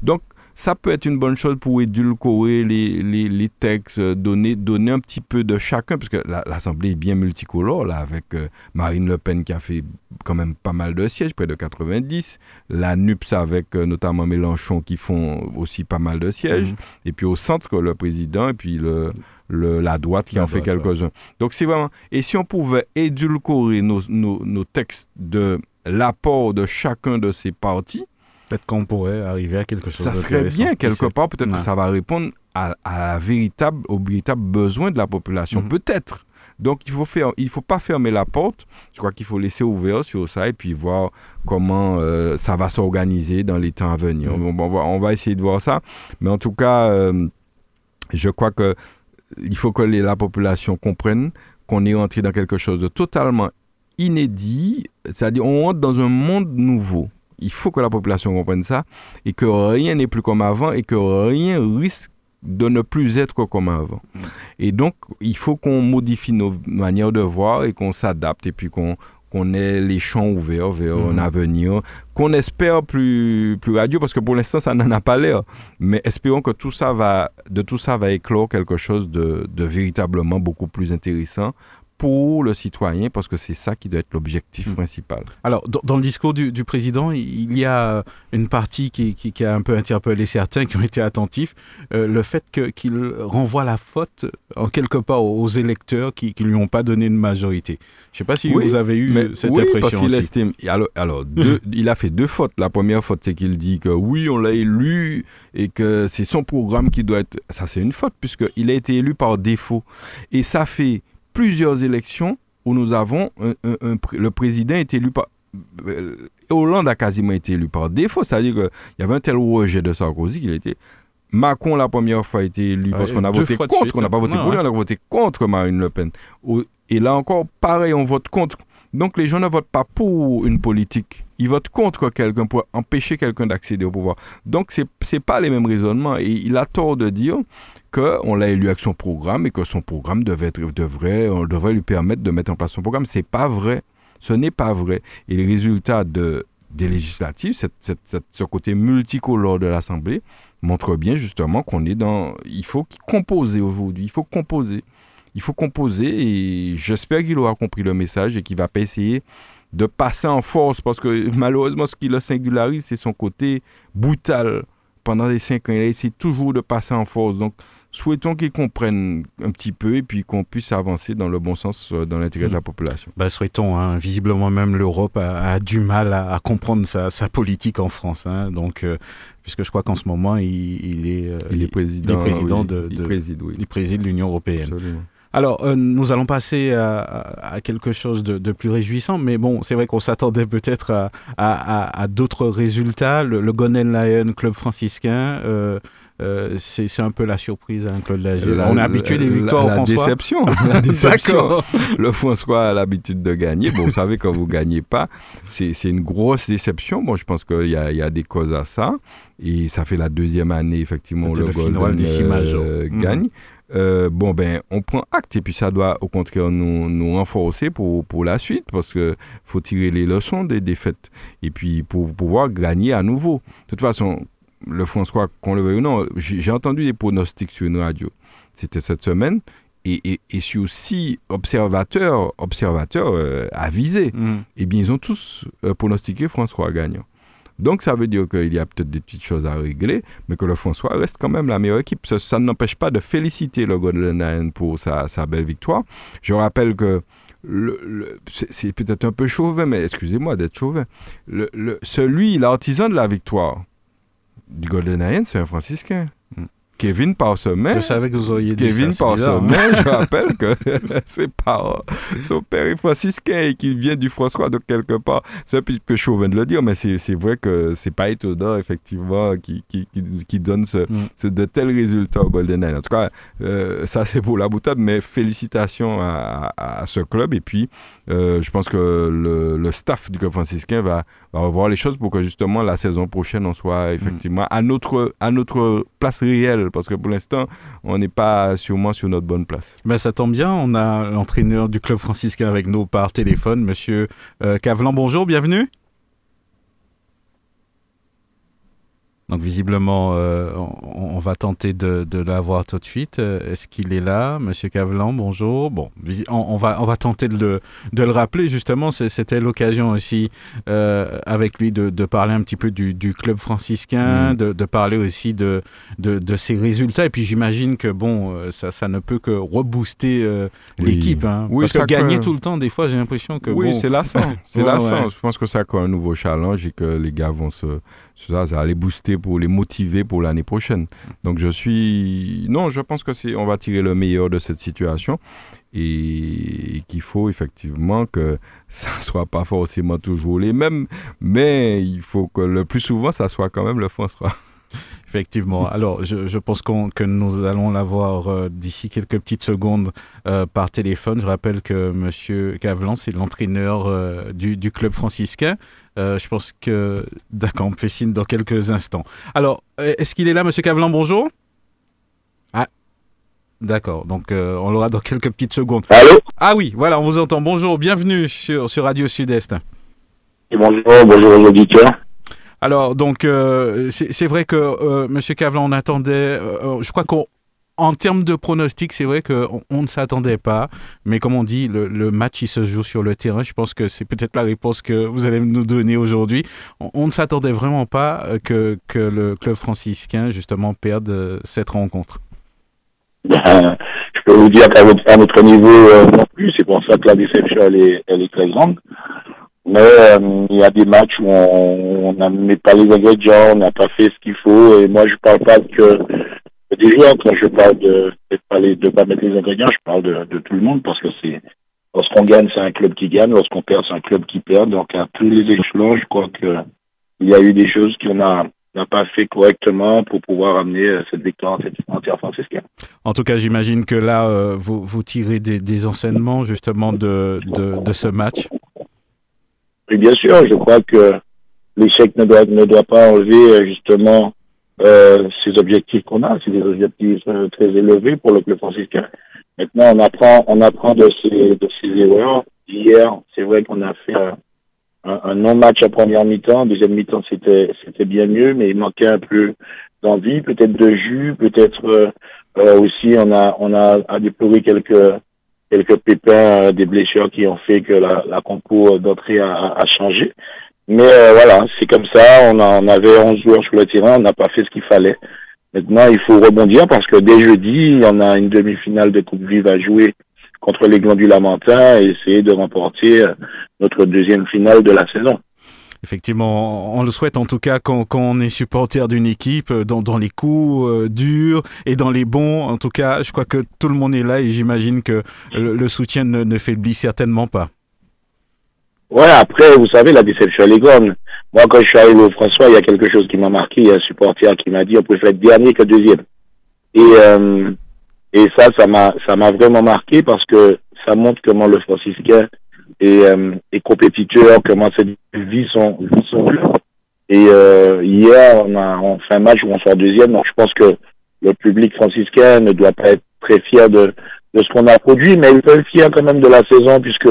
Donc, ça peut être une bonne chose pour édulcorer les, les, les textes, euh, donner, donner un petit peu de chacun, parce que l'Assemblée est bien multicolore, là, avec euh, Marine Le Pen qui a fait quand même pas mal de sièges, près de 90, la NUPS avec euh, notamment Mélenchon qui font aussi pas mal de sièges, mhm. et puis au centre, le président, et puis le, le, la droite qui en fait quelques-uns. Donc c'est vraiment... Et si on pouvait édulcorer nos, nos, nos textes de l'apport de chacun de ces partis, Peut-être qu'on pourrait arriver à quelque chose. Ça serait bien quelque part. Peut-être que ça va répondre à, à véritable, aux véritables besoins de la population. Mhm. Peut-être. Donc il faut faire, il faut pas fermer la porte. Je crois qu'il faut laisser ouvert sur ça et puis voir comment euh, ça va s'organiser dans les temps à venir. Mhm. on, va, essayer de voir ça. Mais en tout cas, euh, je crois que il faut que la population comprenne qu'on est entré dans quelque chose de totalement inédit. C'est-à-dire on entre dans un monde nouveau. Il faut que la population comprenne ça et que rien n'est plus comme avant et que rien risque de ne plus être comme avant. Mm. Et donc, il faut qu'on modifie nos manières de voir et qu'on s'adapte et puis qu'on ait les champs ouverts vers un mm. avenir qu'on espère plus, plus radieux parce que pour l'instant, ça n'en a pas l'air. Mais espérons que tout ça va, de tout ça va éclore quelque chose de, de véritablement beaucoup plus intéressant pour le citoyen, parce que c'est ça qui doit être l'objectif hmm. principal. Alors, dans, le discours du, président, il y a une partie qui, qui, a un peu interpellé certains qui ont été attentifs, euh, le fait qu'il renvoie la faute en quelque part aux, électeurs qui ne lui ont pas donné une majorité. Je ne sais pas si vous avez eu mais, cette oui, impression parce Estime, alors, alors deux, il a fait deux fautes. La première faute, c'est qu'il dit que oui, on l'a élu et que c'est son programme qui doit être... Ça, c'est une faute, puisqu'il a été élu par défaut. Et ça fait plusieurs élections où nous avons le président est élu par euh, Hollande a quasiment été élu par défaut, c'est-à-dire qu'il y avait un tel rejet de Sarkozy qu'il était Macron la première fois a été élu parce qu'on a voté contre, on n'a pas voté pour lui, on a voté contre Marine Le Pen. Et là encore, pareil, on vote contre. Donc les gens ne votent pas pour une politique, ils votent contre quelqu'un pour empêcher quelqu'un d'accéder au pouvoir. Donc ce n'est pas les mêmes raisonnements et il a tort de dire qu'on l'a élu avec son programme et que son programme devait devrait, on devrait lui permettre de mettre en place son programme. C'est pas vrai. Ce n'est pas vrai. Et les résultats de, des législatives, ce côté multicolore de l'Assemblée, montrent bien justement qu'on est dans... Il faut composer aujourd'hui. Il faut composer. Il faut composer et j'espère qu'il aura compris le message et qu'il va pas essayer de passer en force parce que malheureusement, ce qui le singularise, c'est son côté brutal. Pendant les cinq ans, il a essayé toujours de passer en force. Donc, souhaitons qu'ils comprennent un petit peu et puis qu'on puisse avancer dans le bon sens euh, dans l'intérêt de la mm. population. Bah, souhaitons. Hein. Visiblement, même l'Europe a, du mal à, comprendre sa, politique en France. Hein. Donc, euh, puisque je crois qu'en ce moment, il, est, euh, il, est président, de, il, préside, l'Union européenne. Alors, nous allons passer à, quelque chose de, plus réjouissant, mais bon, c'est vrai qu'on s'attendait peut-être à, d'autres résultats. Le, le Golden Lion Club franciscain euh, c'est un peu la surprise, hein, Claude Lagier. On est habitué des victoires la, la Déception, la déception. le François a l'habitude de gagner. Bon, vous savez, quand vous ne gagnez pas, c'est une grosse déception. Bon, je pense qu'il y, y a, des causes à ça. Et ça fait la deuxième année, effectivement, le, le Golden euh, mhm. gagne. Euh, bon, ben, on prend acte et puis ça doit au contraire nous, nous renforcer pour, pour la suite parce qu'il faut tirer les leçons des défaites et puis pour pouvoir gagner à nouveau. De toute façon, le François, qu'on le veuille ou non, j'ai entendu des pronostics sur une radio. C'était cette semaine. Et, et, sur six observateurs, observateurs euh, avisés, mm. eh bien, ils ont tous euh, pronostiqué François gagnant. Donc, ça veut dire qu'il y a peut-être des petites choses à régler, mais que le François reste quand même la meilleure équipe. Ça, n'empêche pas de féliciter le Golden Lion pour sa, sa, belle victoire. Je rappelle que le, c'est peut-être un peu chauvin, mais excusez-moi d'être chauvin. Le, celui, l'artisan de la victoire du Golden Lion, c'est un franciscain. Mm. Kevin Parsemin. Je savais que vous auriez dit Kevin ça. Parsemin, je rappelle que c'est par son père est franciscain et qu'il vient du François de quelque part. C'est un peu chauvin de le dire, mais c'est vrai que c'est pas étonnant, effectivement, qui, qui, qui, donne ce, mm. ce, de tels résultats au Golden En tout cas, euh, ça c'est pour la boutade, mais félicitations à, à, ce club. Et puis, euh, je pense que le, le, staff du club franciscain va, va revoir les choses pour que justement la saison prochaine, on soit effectivement à, notre, à notre place réelle parce que pour l'instant, on n'est pas sûrement sur notre bonne place. Ben, ça tombe bien, on a l'entraîneur du club franciscain avec nous par téléphone, monsieur euh, Cavlan. Bonjour, bienvenue. Donc visiblement, euh, on, va tenter de, de l'avoir tout de suite. Euh, est-ce qu'il est là, Monsieur Cavlan Bonjour. Bon, on, va on va tenter de le, de le rappeler justement. C'était l'occasion aussi euh, avec lui de, de, parler un petit peu du, du club franciscain, mm. de, de, parler aussi de, de, ses résultats. Et puis j'imagine que bon, ça, ça ne peut que rebooster l'équipe. Hein. Parce que gagner tout le temps, des fois, j'ai l'impression que oui, c'est lassant. C'est lassant. Je pense que ça a un nouveau challenge et que les gars vont se ça, ça va les pour les motiver pour l'année prochaine. Donc je suis non, je pense que c'est on va tirer le meilleur de cette situation et, qu'il faut effectivement que ça soit pas forcément toujours les mêmes, mais il faut que le plus souvent ça soit quand même le François. Effectivement. Alors, je, pense que nous allons l'avoir euh, d'ici quelques petites secondes euh, par téléphone. Je rappelle que M. Cavlan, c'est l'entraîneur euh, du, du, club franciscain. Je pense que, d'accord, on me fait signe dans quelques instants. Alors, est-ce qu'il est là, M. Cavlan Bonjour. Ah, d'accord. Donc, on l'aura dans quelques petites secondes. Allô? Ah oui, voilà, on vous entend. Bonjour, bienvenue sur, sur Radio Sud-Est. Bonjour, bonjour aux auditeurs. Alors, donc, euh, c'est vrai que euh, M. Cavlan, on attendait, euh, je crois qu'en termes de pronostic, c'est vrai qu'on on ne s'attendait pas. Mais comme on dit, le, match, il se joue sur le terrain. Je pense que c'est peut-être la réponse que vous allez nous donner aujourd'hui. On, ne s'attendait vraiment pas que, que, le club franciscain, justement, perde cette rencontre. Je peux vous dire qu'à notre niveau non plus, c'est pour ça que la déception, elle est, très grande. Mais euh, il y a des matchs où on n'a pas les ingrédients, on n'a pas fait ce qu'il faut. Et moi, je parle pas que des joueurs. Quand je parle de de pas mettre les ingrédients, je parle de, de tout le monde parce que c'est lorsqu'on gagne, c'est un club qui gagne. Lorsqu'on perd, c'est un club qui perd. Donc à tous les échelons, je crois que il y a eu des choses qu'on n'a pas fait correctement pour pouvoir amener euh, cette victoire en terre franciscaine. En tout cas, j'imagine que là, euh, vous, vous tirez des, des enseignements justement de, de, de ce match. Et bien sûr, je crois que l'échec ne doit, ne doit pas enlever euh, justement euh, ces objectifs qu'on a. C'est des objectifs euh, très élevés pour le club franciscain. Maintenant, on apprend, on apprend de ces, de ces erreurs. Hier, c'est vrai qu'on a fait un, un, non-match à première mi-temps. Deuxième mi-temps, c'était, c'était bien mieux, mais il manquait un peu d'envie, peut-être de jus, peut-être euh, aussi on a, on a à déplorer quelques quelques pépins, euh, des blessures qui ont fait que la, la compo d'entrée a, a, changé. Mais euh, voilà, c'est comme ça. On, a, on avait 11 joueurs sur le terrain, on n'a pas fait ce qu'il fallait. Maintenant, il faut rebondir parce que dès jeudi, on a une demi-finale de Coupe Vive à jouer contre les Glands du Lamentin et essayer de remporter euh, notre deuxième finale de la saison effectivement, on le souhaite en tout cas quand, on est supporter d'une équipe, euh, dans, les coups euh, durs et dans les bons. En tout cas, je crois que tout le monde est là et j'imagine que le, soutien ne faiblit certainement pas. Ouais, après, vous savez, la déception, elle est grande. Moi, quand je suis arrivé au François, il y a quelque chose qui m'a marqué. Il y a un supporter qui m'a dit on préfère être dernier que deuxième. Et, euh, et ça, ça m'a, ça m'a vraiment marqué parce que ça montre comment le franciscain et, euh, et compétiteurs, comment cette vie son, son Et euh, hier, on a on fait un match où on sort deuxième, donc je pense que le public franciscain ne doit pas être très fier de, de ce qu'on a produit, mais il peut être fier quand même de la saison puisque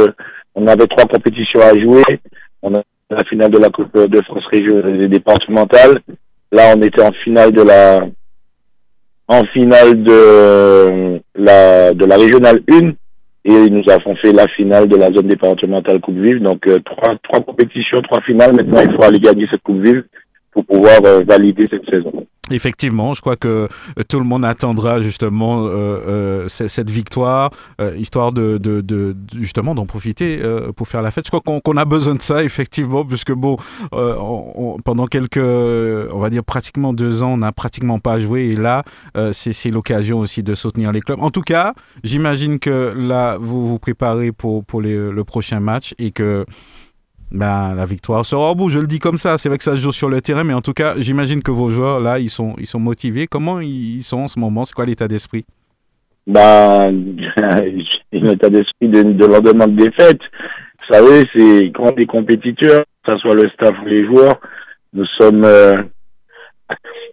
on avait trois compétitions à jouer. On a la finale de la Coupe de France Région départementale là, on était en finale de la en finale de la de la régionale 1 et nous avons fait la finale de la zone départementale Coupe Vive. Donc euh, trois trois compétitions, trois finales. Maintenant, il faut aller gagner cette Coupe Vive pour pouvoir euh, valider cette saison. Effectivement, je crois que euh, tout le monde attendra justement euh, cette victoire, histoire de, justement d'en profiter pour faire la fête. Je crois qu'on qu a besoin de ça effectivement, puisque bon, on, pendant quelques, on va dire pratiquement deux ans, on n'a pratiquement pas joué et là, c'est l'occasion aussi de soutenir les clubs. En tout cas, j'imagine que là, vous vous préparez pour le prochain match et que ben, la victoire sera au bout, je le dis comme ça. C'est vrai que ça se joue sur le terrain, mais en tout cas, j'imagine que vos joueurs, là, ils sont, ils sont motivés. Comment ils sont en ce moment? C'est quoi l'état d'esprit? Ben, L'état d'esprit de, de leur demande des. Vous savez, c'est quand des compétiteurs, que ce soit le staff ou les joueurs, nous sommes euh,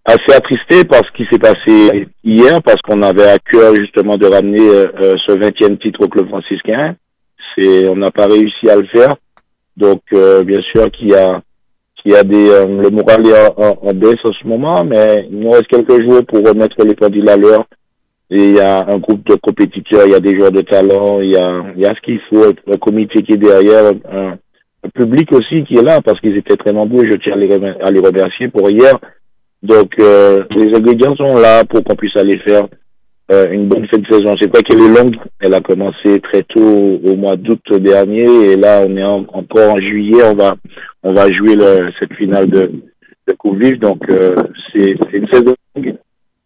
assez attristés par ce qui s'est passé hier, parce qu'on avait à cœur justement de ramener euh, euh ce 20e titre au club franciscain. On n'a pas réussi à le faire. Donc, euh, bien sûr qu'il y a, qu'il y a des, euh, le moral est en, en, baisse en ce moment, mais il nous reste quelques jours pour remettre les pendules à l'heure. Et il y a un groupe de compétiteurs, il y a des joueurs de talent, il y a, il y a ce qu'il faut, un comité qui est derrière, un, un public aussi qui est là parce qu'ils étaient très nombreux. Je tiens à les, à les remercier pour hier. Donc, euh, les ingrédients sont là pour qu'on puisse aller faire euh, une bonne fin de saison. C'est pas qu'elle est longue. Elle a commencé très tôt au mois d'août dernier et là on est en, encore en juillet. On va on va jouer le, cette finale de, de Coupe Vive. Donc euh, c'est une saison longue,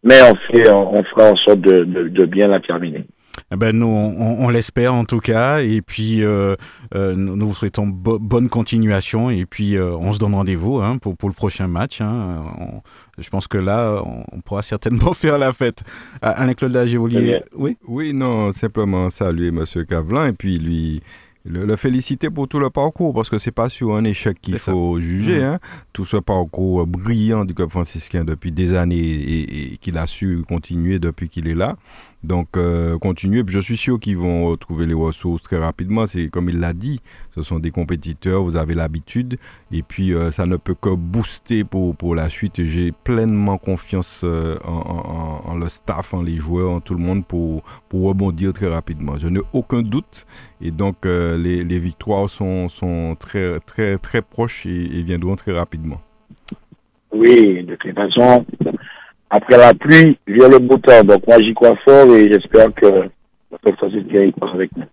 mais on fait on, fera en sorte de, de, de bien la terminer. Eh ben, nous, on, on l'espère en tout cas. Et puis, euh, euh, nous vous souhaitons bo bonne continuation. Et puis, euh, on se donne rendez-vous hein, pour, pour le prochain match. Hein. On, je pense que là, on, on pourra certainement faire la fête. Alain-Claude Lagivolier, oui? Oui, non, simplement saluer M. Cavelin et puis lui le, le, féliciter pour tout le parcours, parce que c'est pas sur un échec qu'il faut ça. juger. Mmh. Hein. Tout ce parcours brillant du club franciscain depuis des années et, et qu'il a su continuer depuis qu'il est là. Donc, euh, continuer. Puis je suis sûr qu'ils vont trouver les ressources très rapidement. C'est comme il l'a dit, ce sont des compétiteurs, vous avez l'habitude. Et puis, euh, ça ne peut que booster pour, pour la suite. J'ai pleinement confiance euh, en, le staff, en les joueurs, en tout le monde pour, pour rebondir très rapidement. Je n'ai aucun doute. Et donc, les, les, victoires sont, sont très, très, très proches et, et viendront très rapidement. Oui, de toute façon, après la pluie vient le beau temps. Donc moi j'y crois fort et j'espère que avec nous.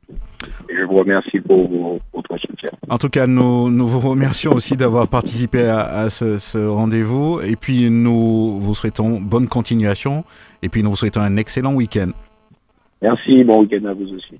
Et je vous remercie pour votre soutien. En tout cas, nous, nous vous remercions aussi d'avoir participé à, à ce, ce rendez-vous. Et puis nous vous souhaitons bonne continuation. Et puis nous vous souhaitons un excellent week-end. Merci, bon week-end à vous aussi.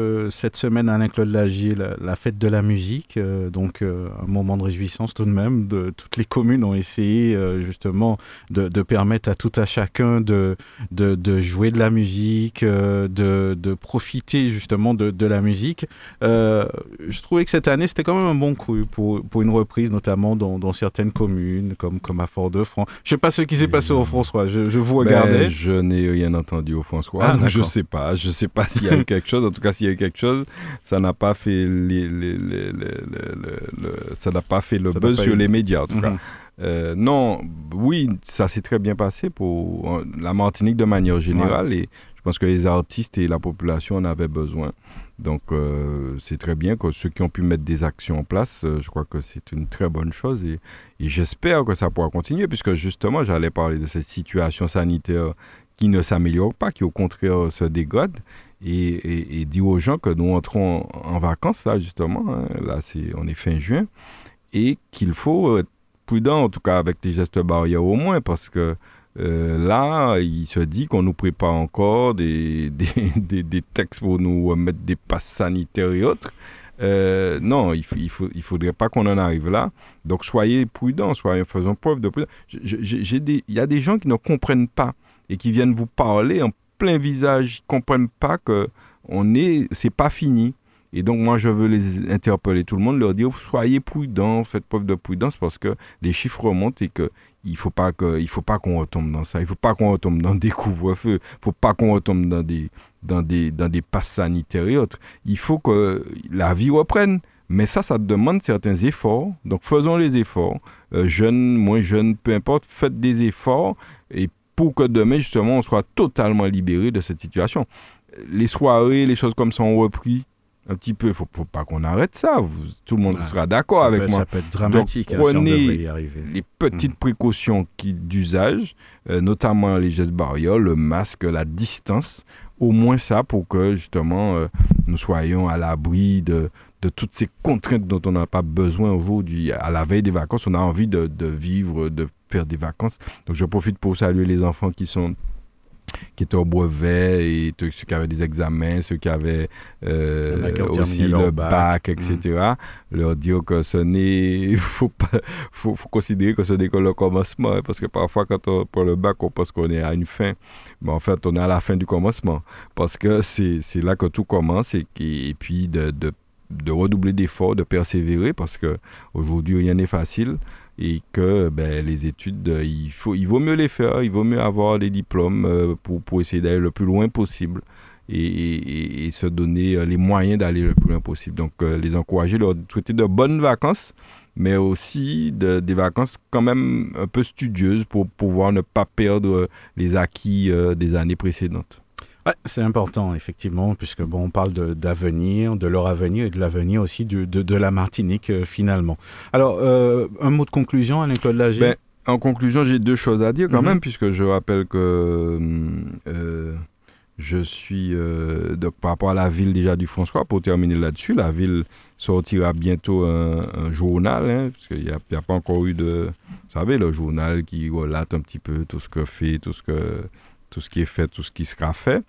euh, cette semaine à Alain-Claude Lagier la, la, fête de la musique, euh, donc euh, un moment de réjouissance tout de même. De, toutes les communes ont essayé justement de, de, permettre à tout à chacun de, de, de jouer de la musique, de, profiter justement de, la musique. Je trouvais que cette année c'était quand même un bon coup pour, pour une reprise, notamment dans, dans certaines communes comme, comme à Fort-de-France. Je sais pas ce qui s'est passé au François, je, je vous regardais. Ben, je n'ai rien entendu au François, ah, je sais pas, je sais pas s'il y a eu quelque chose, en tout cas s'il y a quelque chose, ça n'a pas fait les, les, les, ça n'a pas fait le ça buzz sur les médias en tout mm -hmm. cas. Euh, non, oui, ça s'est très bien passé pour euh, la Martinique de manière générale ouais. et je pense que les artistes et la population en avaient besoin. Donc euh, c'est très bien que ceux qui ont pu mettre des actions en place, euh, je crois que c'est une très bonne chose et, et j'espère que ça pourra continuer puisque justement j'allais parler de cette situation sanitaire qui ne s'améliore pas, qui au contraire se dégrade et, et, dire aux gens que nous entrons en, vacances là justement, hein, là c'est on est fin juin et qu'il faut être prudent en tout cas avec les gestes barrières au moins parce que euh, là, il se dit qu'on nous prépare encore des, des, des, des, textes pour nous mettre des passes sanitaires et autres. Euh, non, il ne faut, il faudrait pas qu'on en arrive là. Donc soyez prudents, soyez, faisons preuve de prudence. Il y a des gens qui ne comprennent pas et qui viennent vous parler en plein visage, ils ne comprennent pas que on est, c'est pas fini. Et donc, moi, je veux les interpeller, tout le monde, leur dire soyez prudents, faites preuve de prudence parce que les chiffres remontent et que il faut pas qu'on retombe dans ça. Il faut pas qu'on retombe dans des couvre-feux. Il faut pas qu'on retombe dans des, dans des, dans des passes sanitaires et autres. Il faut que la vie reprenne. Mais ça, ça demande certains efforts. Donc, faisons les efforts. Euh, jeunes, moins jeunes, peu importe, faites des efforts et pour que demain, justement, on soit totalement libéré de cette situation. Les soirées, les choses comme ça ont repris un petit peu. Il ne faut, pas qu'on arrête ça. tout le monde sera d'accord avec moi. Ça peut être dramatique. Donc, prenez les petites mm. précautions d'usage, euh, notamment les gestes barrières, le masque, la distance. Au moins ça pour que justement euh, nous soyons à l'abri de, de toutes ces contraintes dont on n'a pas besoin aujourd'hui. À la veille des vacances, on a envie de, de vivre, de faire des vacances. Donc je profite pour saluer les enfants qui sont qui étaient au brevet et ceux qui avaient des examens, ceux qui avaient euh, aussi le bac, etc. Mm. Leur dire que ce n'est, faut pas, faut, considérer que ce n'est que le commencement, hein, parce que parfois quand on prend le bac, on pense qu'on est à une fin, mais en fait on est à la fin du commencement, parce que c'est là que tout commence et, et puis de, de, de redoubler d'efforts, de persévérer, parce que aujourd'hui rien n'est facile et que ben, les études, euh, il, faut, vaut mieux les faire, il vaut mieux avoir des diplômes euh, pour, pour essayer d'aller le plus loin possible et, se donner euh, les moyens d'aller le plus loin possible. Donc, les encourager, leur souhaiter de bonnes vacances, mais aussi de, des vacances quand même un peu studieuses pour pouvoir ne pas perdre les acquis des années précédentes c'est important, effectivement, puisque bon, on parle d'avenir, de, leur avenir et de l'avenir aussi de, de, la Martinique, euh, finalement. Alors, euh, un mot de conclusion, Alain-Claude Lager ben, En conclusion, j'ai deux choses à dire quand mhm. même, puisque je rappelle que euh, je suis, donc, par rapport à la ville déjà du François, pour terminer là-dessus, la ville sortira bientôt un, journal, hein, parce qu'il n'y a, a, pas encore eu de... Vous savez, le journal qui relate un petit peu tout ce que fait, tout ce que tout ce qui est fait, tout ce qui sera fait.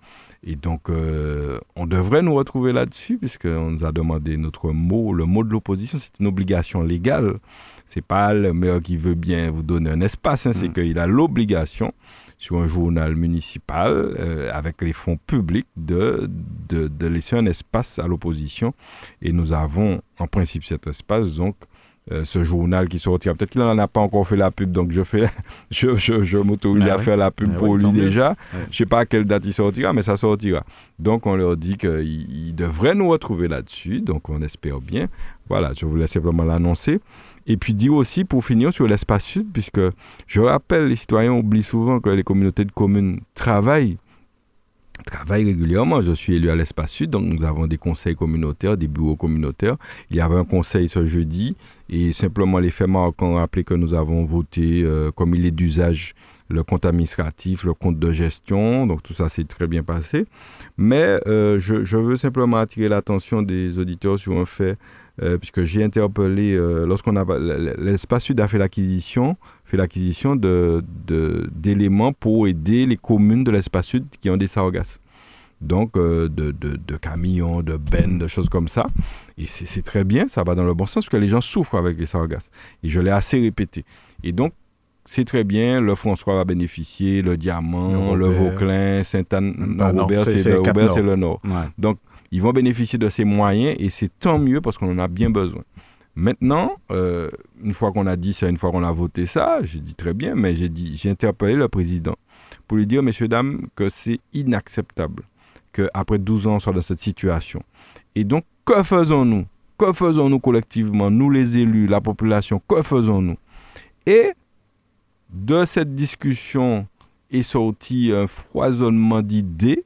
Et donc, euh, on devrait nous retrouver là-dessus, puisqu'on nous a demandé notre mot. Le mot de l'opposition, c'est une obligation légale. C'est pas le maire qui veut bien vous donner un espace, hein, c'est mm. qu'il a l'obligation, sur un journal municipal, euh, avec les fonds publics, de, de, de laisser un espace à l'opposition. Et nous avons, en principe, cet espace. Donc, euh, ce journal qui sortira. Peut-être qu'il n'en a pas encore fait la pub, donc je fais, je, je, je m'autorise à faire la pub pour lui déjà. Je ne sais pas à quelle date il sortira, mais ça sortira. Donc on leur dit qu'ils devraient nous retrouver là-dessus, donc on espère bien. Voilà, je voulais simplement l'annoncer. Et puis dire aussi, pour finir, sur l'espace sud, puisque je rappelle, les citoyens oublient souvent que les communautés de communes travaillent travaille régulièrement. Je suis élu à l'Espace Sud, donc nous avons des conseils communautaires, des bureaux communautaires. Il y avait un conseil ce jeudi et simplement les faits marquants rappelé que nous avons voté, euh, comme il est d'usage, le compte administratif, le compte de gestion. Donc tout ça s'est très bien passé. Mais euh, je, je, veux simplement attirer l'attention des auditeurs sur un fait, euh, puisque j'ai interpellé, lorsqu'on a l'Espace Sud a fait l'acquisition, fait l'acquisition de, d'éléments pour aider les communes de l'espace sud qui ont des sargasses. Donc, euh, de, de, camions, de bennes, de choses comme ça. Et c'est, très bien, ça va dans le bon sens, parce que les gens souffrent avec les sargasses. Et je l'ai assez répété. Et donc, c'est très bien, le François va bénéficier, le Diamant, le, Vauclin, Sainte-Anne, non, Robert, c'est, le, Nord. Donc, ils vont bénéficier de ces moyens et c'est tant mieux parce qu'on en a bien besoin. Maintenant, euh, une fois qu'on a dit ça, une fois qu'on a voté ça, j'ai dit très bien, mais j'ai dit, j'ai interpellé le président pour lui dire, messieurs, dames, que c'est inacceptable qu'après 12 ans, on soit dans cette situation. Et donc, que faisons-nous? Que faisons-nous collectivement, nous les élus, la population, que faisons-nous? Et de cette discussion est sorti un foisonnement d'idées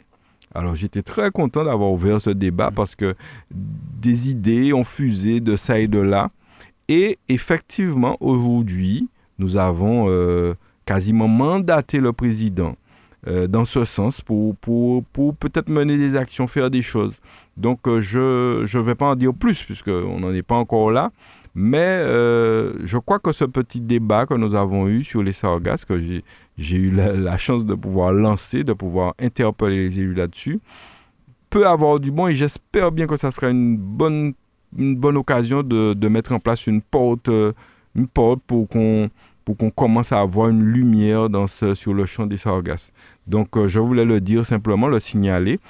alors j'étais très content d'avoir ouvert ce débat parce que des idées ont fusé de ça et de là. Et effectivement, aujourd'hui, nous avons euh, quasiment mandaté le président euh, dans ce sens pour, pour, pour peut-être mener des actions, faire des choses. Donc euh, je ne vais pas en dire plus puisqu'on n'en est pas encore là. Mais je crois que ce petit débat que nous avons eu sur les sargasses, que j'ai eu la, chance de pouvoir lancer, de pouvoir interpeller les élus là-dessus, peut avoir du bon et j'espère bien que ça sera une bonne une bonne occasion de, de, mettre en place une porte, une porte pour qu'on pour qu'on commence à avoir une lumière dans ce, sur le champ des sargasses. Donc, je voulais le dire simplement, le signaler.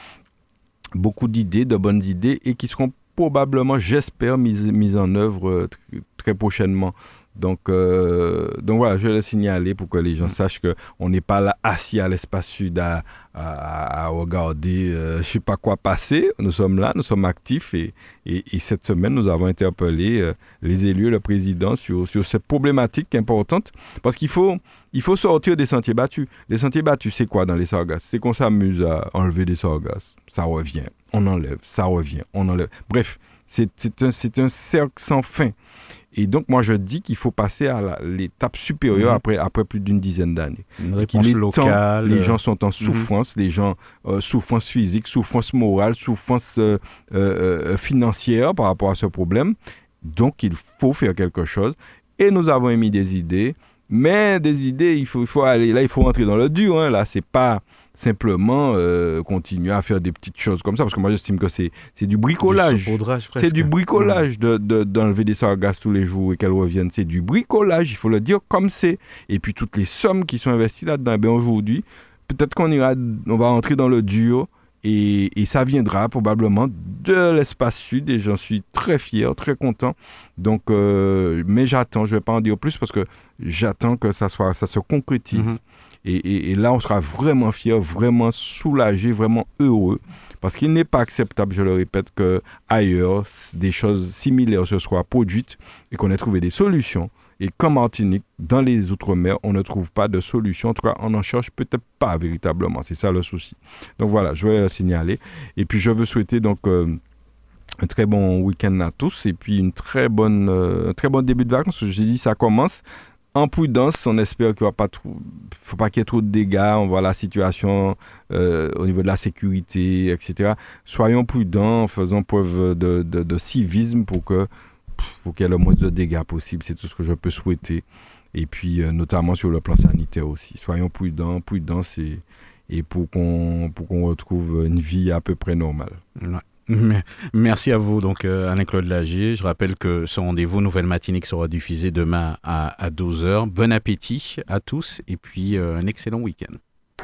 Beaucoup d'idées, de bonnes idées, et qui seront probablement, j'espère, mises, mises en œuvre très prochainement. Donc, euh, donc voilà, je vais le signaler pour que les gens mm. sachent qu'on n'est pas là assis à l'espace sud à, à, regarder euh, je sais pas quoi passer. Nous sommes là, nous sommes actifs et, et, cette semaine, nous avons interpellé euh, les élus, le président sur, sur cette problématique importante parce qu'il faut, il faut sortir des sentiers battus. Les sentiers battus, c'est quoi dans les sargasses? C'est qu'on s'amuse à enlever des sargasses. Ça revient, on enlève, ça revient, on enlève. Bref, c'est un, un cercle sans fin. Et donc, moi, je dis qu'il faut passer à l'étape supérieure mhm. après, après plus d'une dizaine d'années. Une réponse locale. les gens sont en mhm. souffrance, les gens, euh, souffrance physique, souffrance morale, souffrance euh, euh, financière par rapport à ce problème. Donc, il faut faire quelque chose. Et nous avons émis des idées. Mais des idées, il faut, il faut aller là, il faut entrer dans le dur. Hein. Là, c'est pas simplement euh, continuer à faire des petites choses comme ça, parce que moi j'estime que c'est, du bricolage. C'est du bricolage de, d'enlever des sargasses tous les jours et qu'elles reviennent. C'est du bricolage, il faut le dire comme c'est. Et puis toutes les sommes qui sont investies là-dedans, eh ben aujourd'hui, peut-être qu'on ira, on va entrer dans le dur. Et, et, ça viendra probablement de l'espace sud et j'en suis très fier, très content. Donc, euh, mais j'attends, je ne vais pas en dire plus parce que j'attends que ça, soit, ça se concrétise. Mm-hmm. Et, là, on sera vraiment fier, vraiment soulagé, vraiment heureux. Parce qu'il n'est pas acceptable, je le répète, que ailleurs, des choses similaires se soient produites et qu'on ait trouvé des solutions. Et comme Martinique, dans les Outre-mer, on ne trouve pas de solution. En tout cas, on n'en cherche peut-être pas véritablement. C'est ça le souci. Donc voilà, je vais le signaler. Et puis, je veux souhaiter donc euh, un très bon week-end à tous et puis une très bonne, euh, un très bon début de vacances. J'ai dit, ça commence en prudence, on espère qu'il ne pas faut pas qu'il y ait trop de dégâts. On voit la situation euh, au niveau de la sécurité, etc. Soyons prudents, faisons preuve de, civisme pour qu'il y ait le moins de dégâts possible. C'est tout ce que je peux souhaiter. Et puis, euh, notamment sur le plan sanitaire aussi. Soyons prudents, prudence et, et pour qu'on retrouve une vie à peu près normale. Merci à vous, donc euh, Alain-Claude Lagier. Je rappelle que ce rendez-vous Nouvelle Matinique sera diffusé demain à, à 12h. Bon appétit à tous et puis euh, un excellent week-end.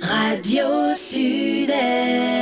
Radio Sud Est.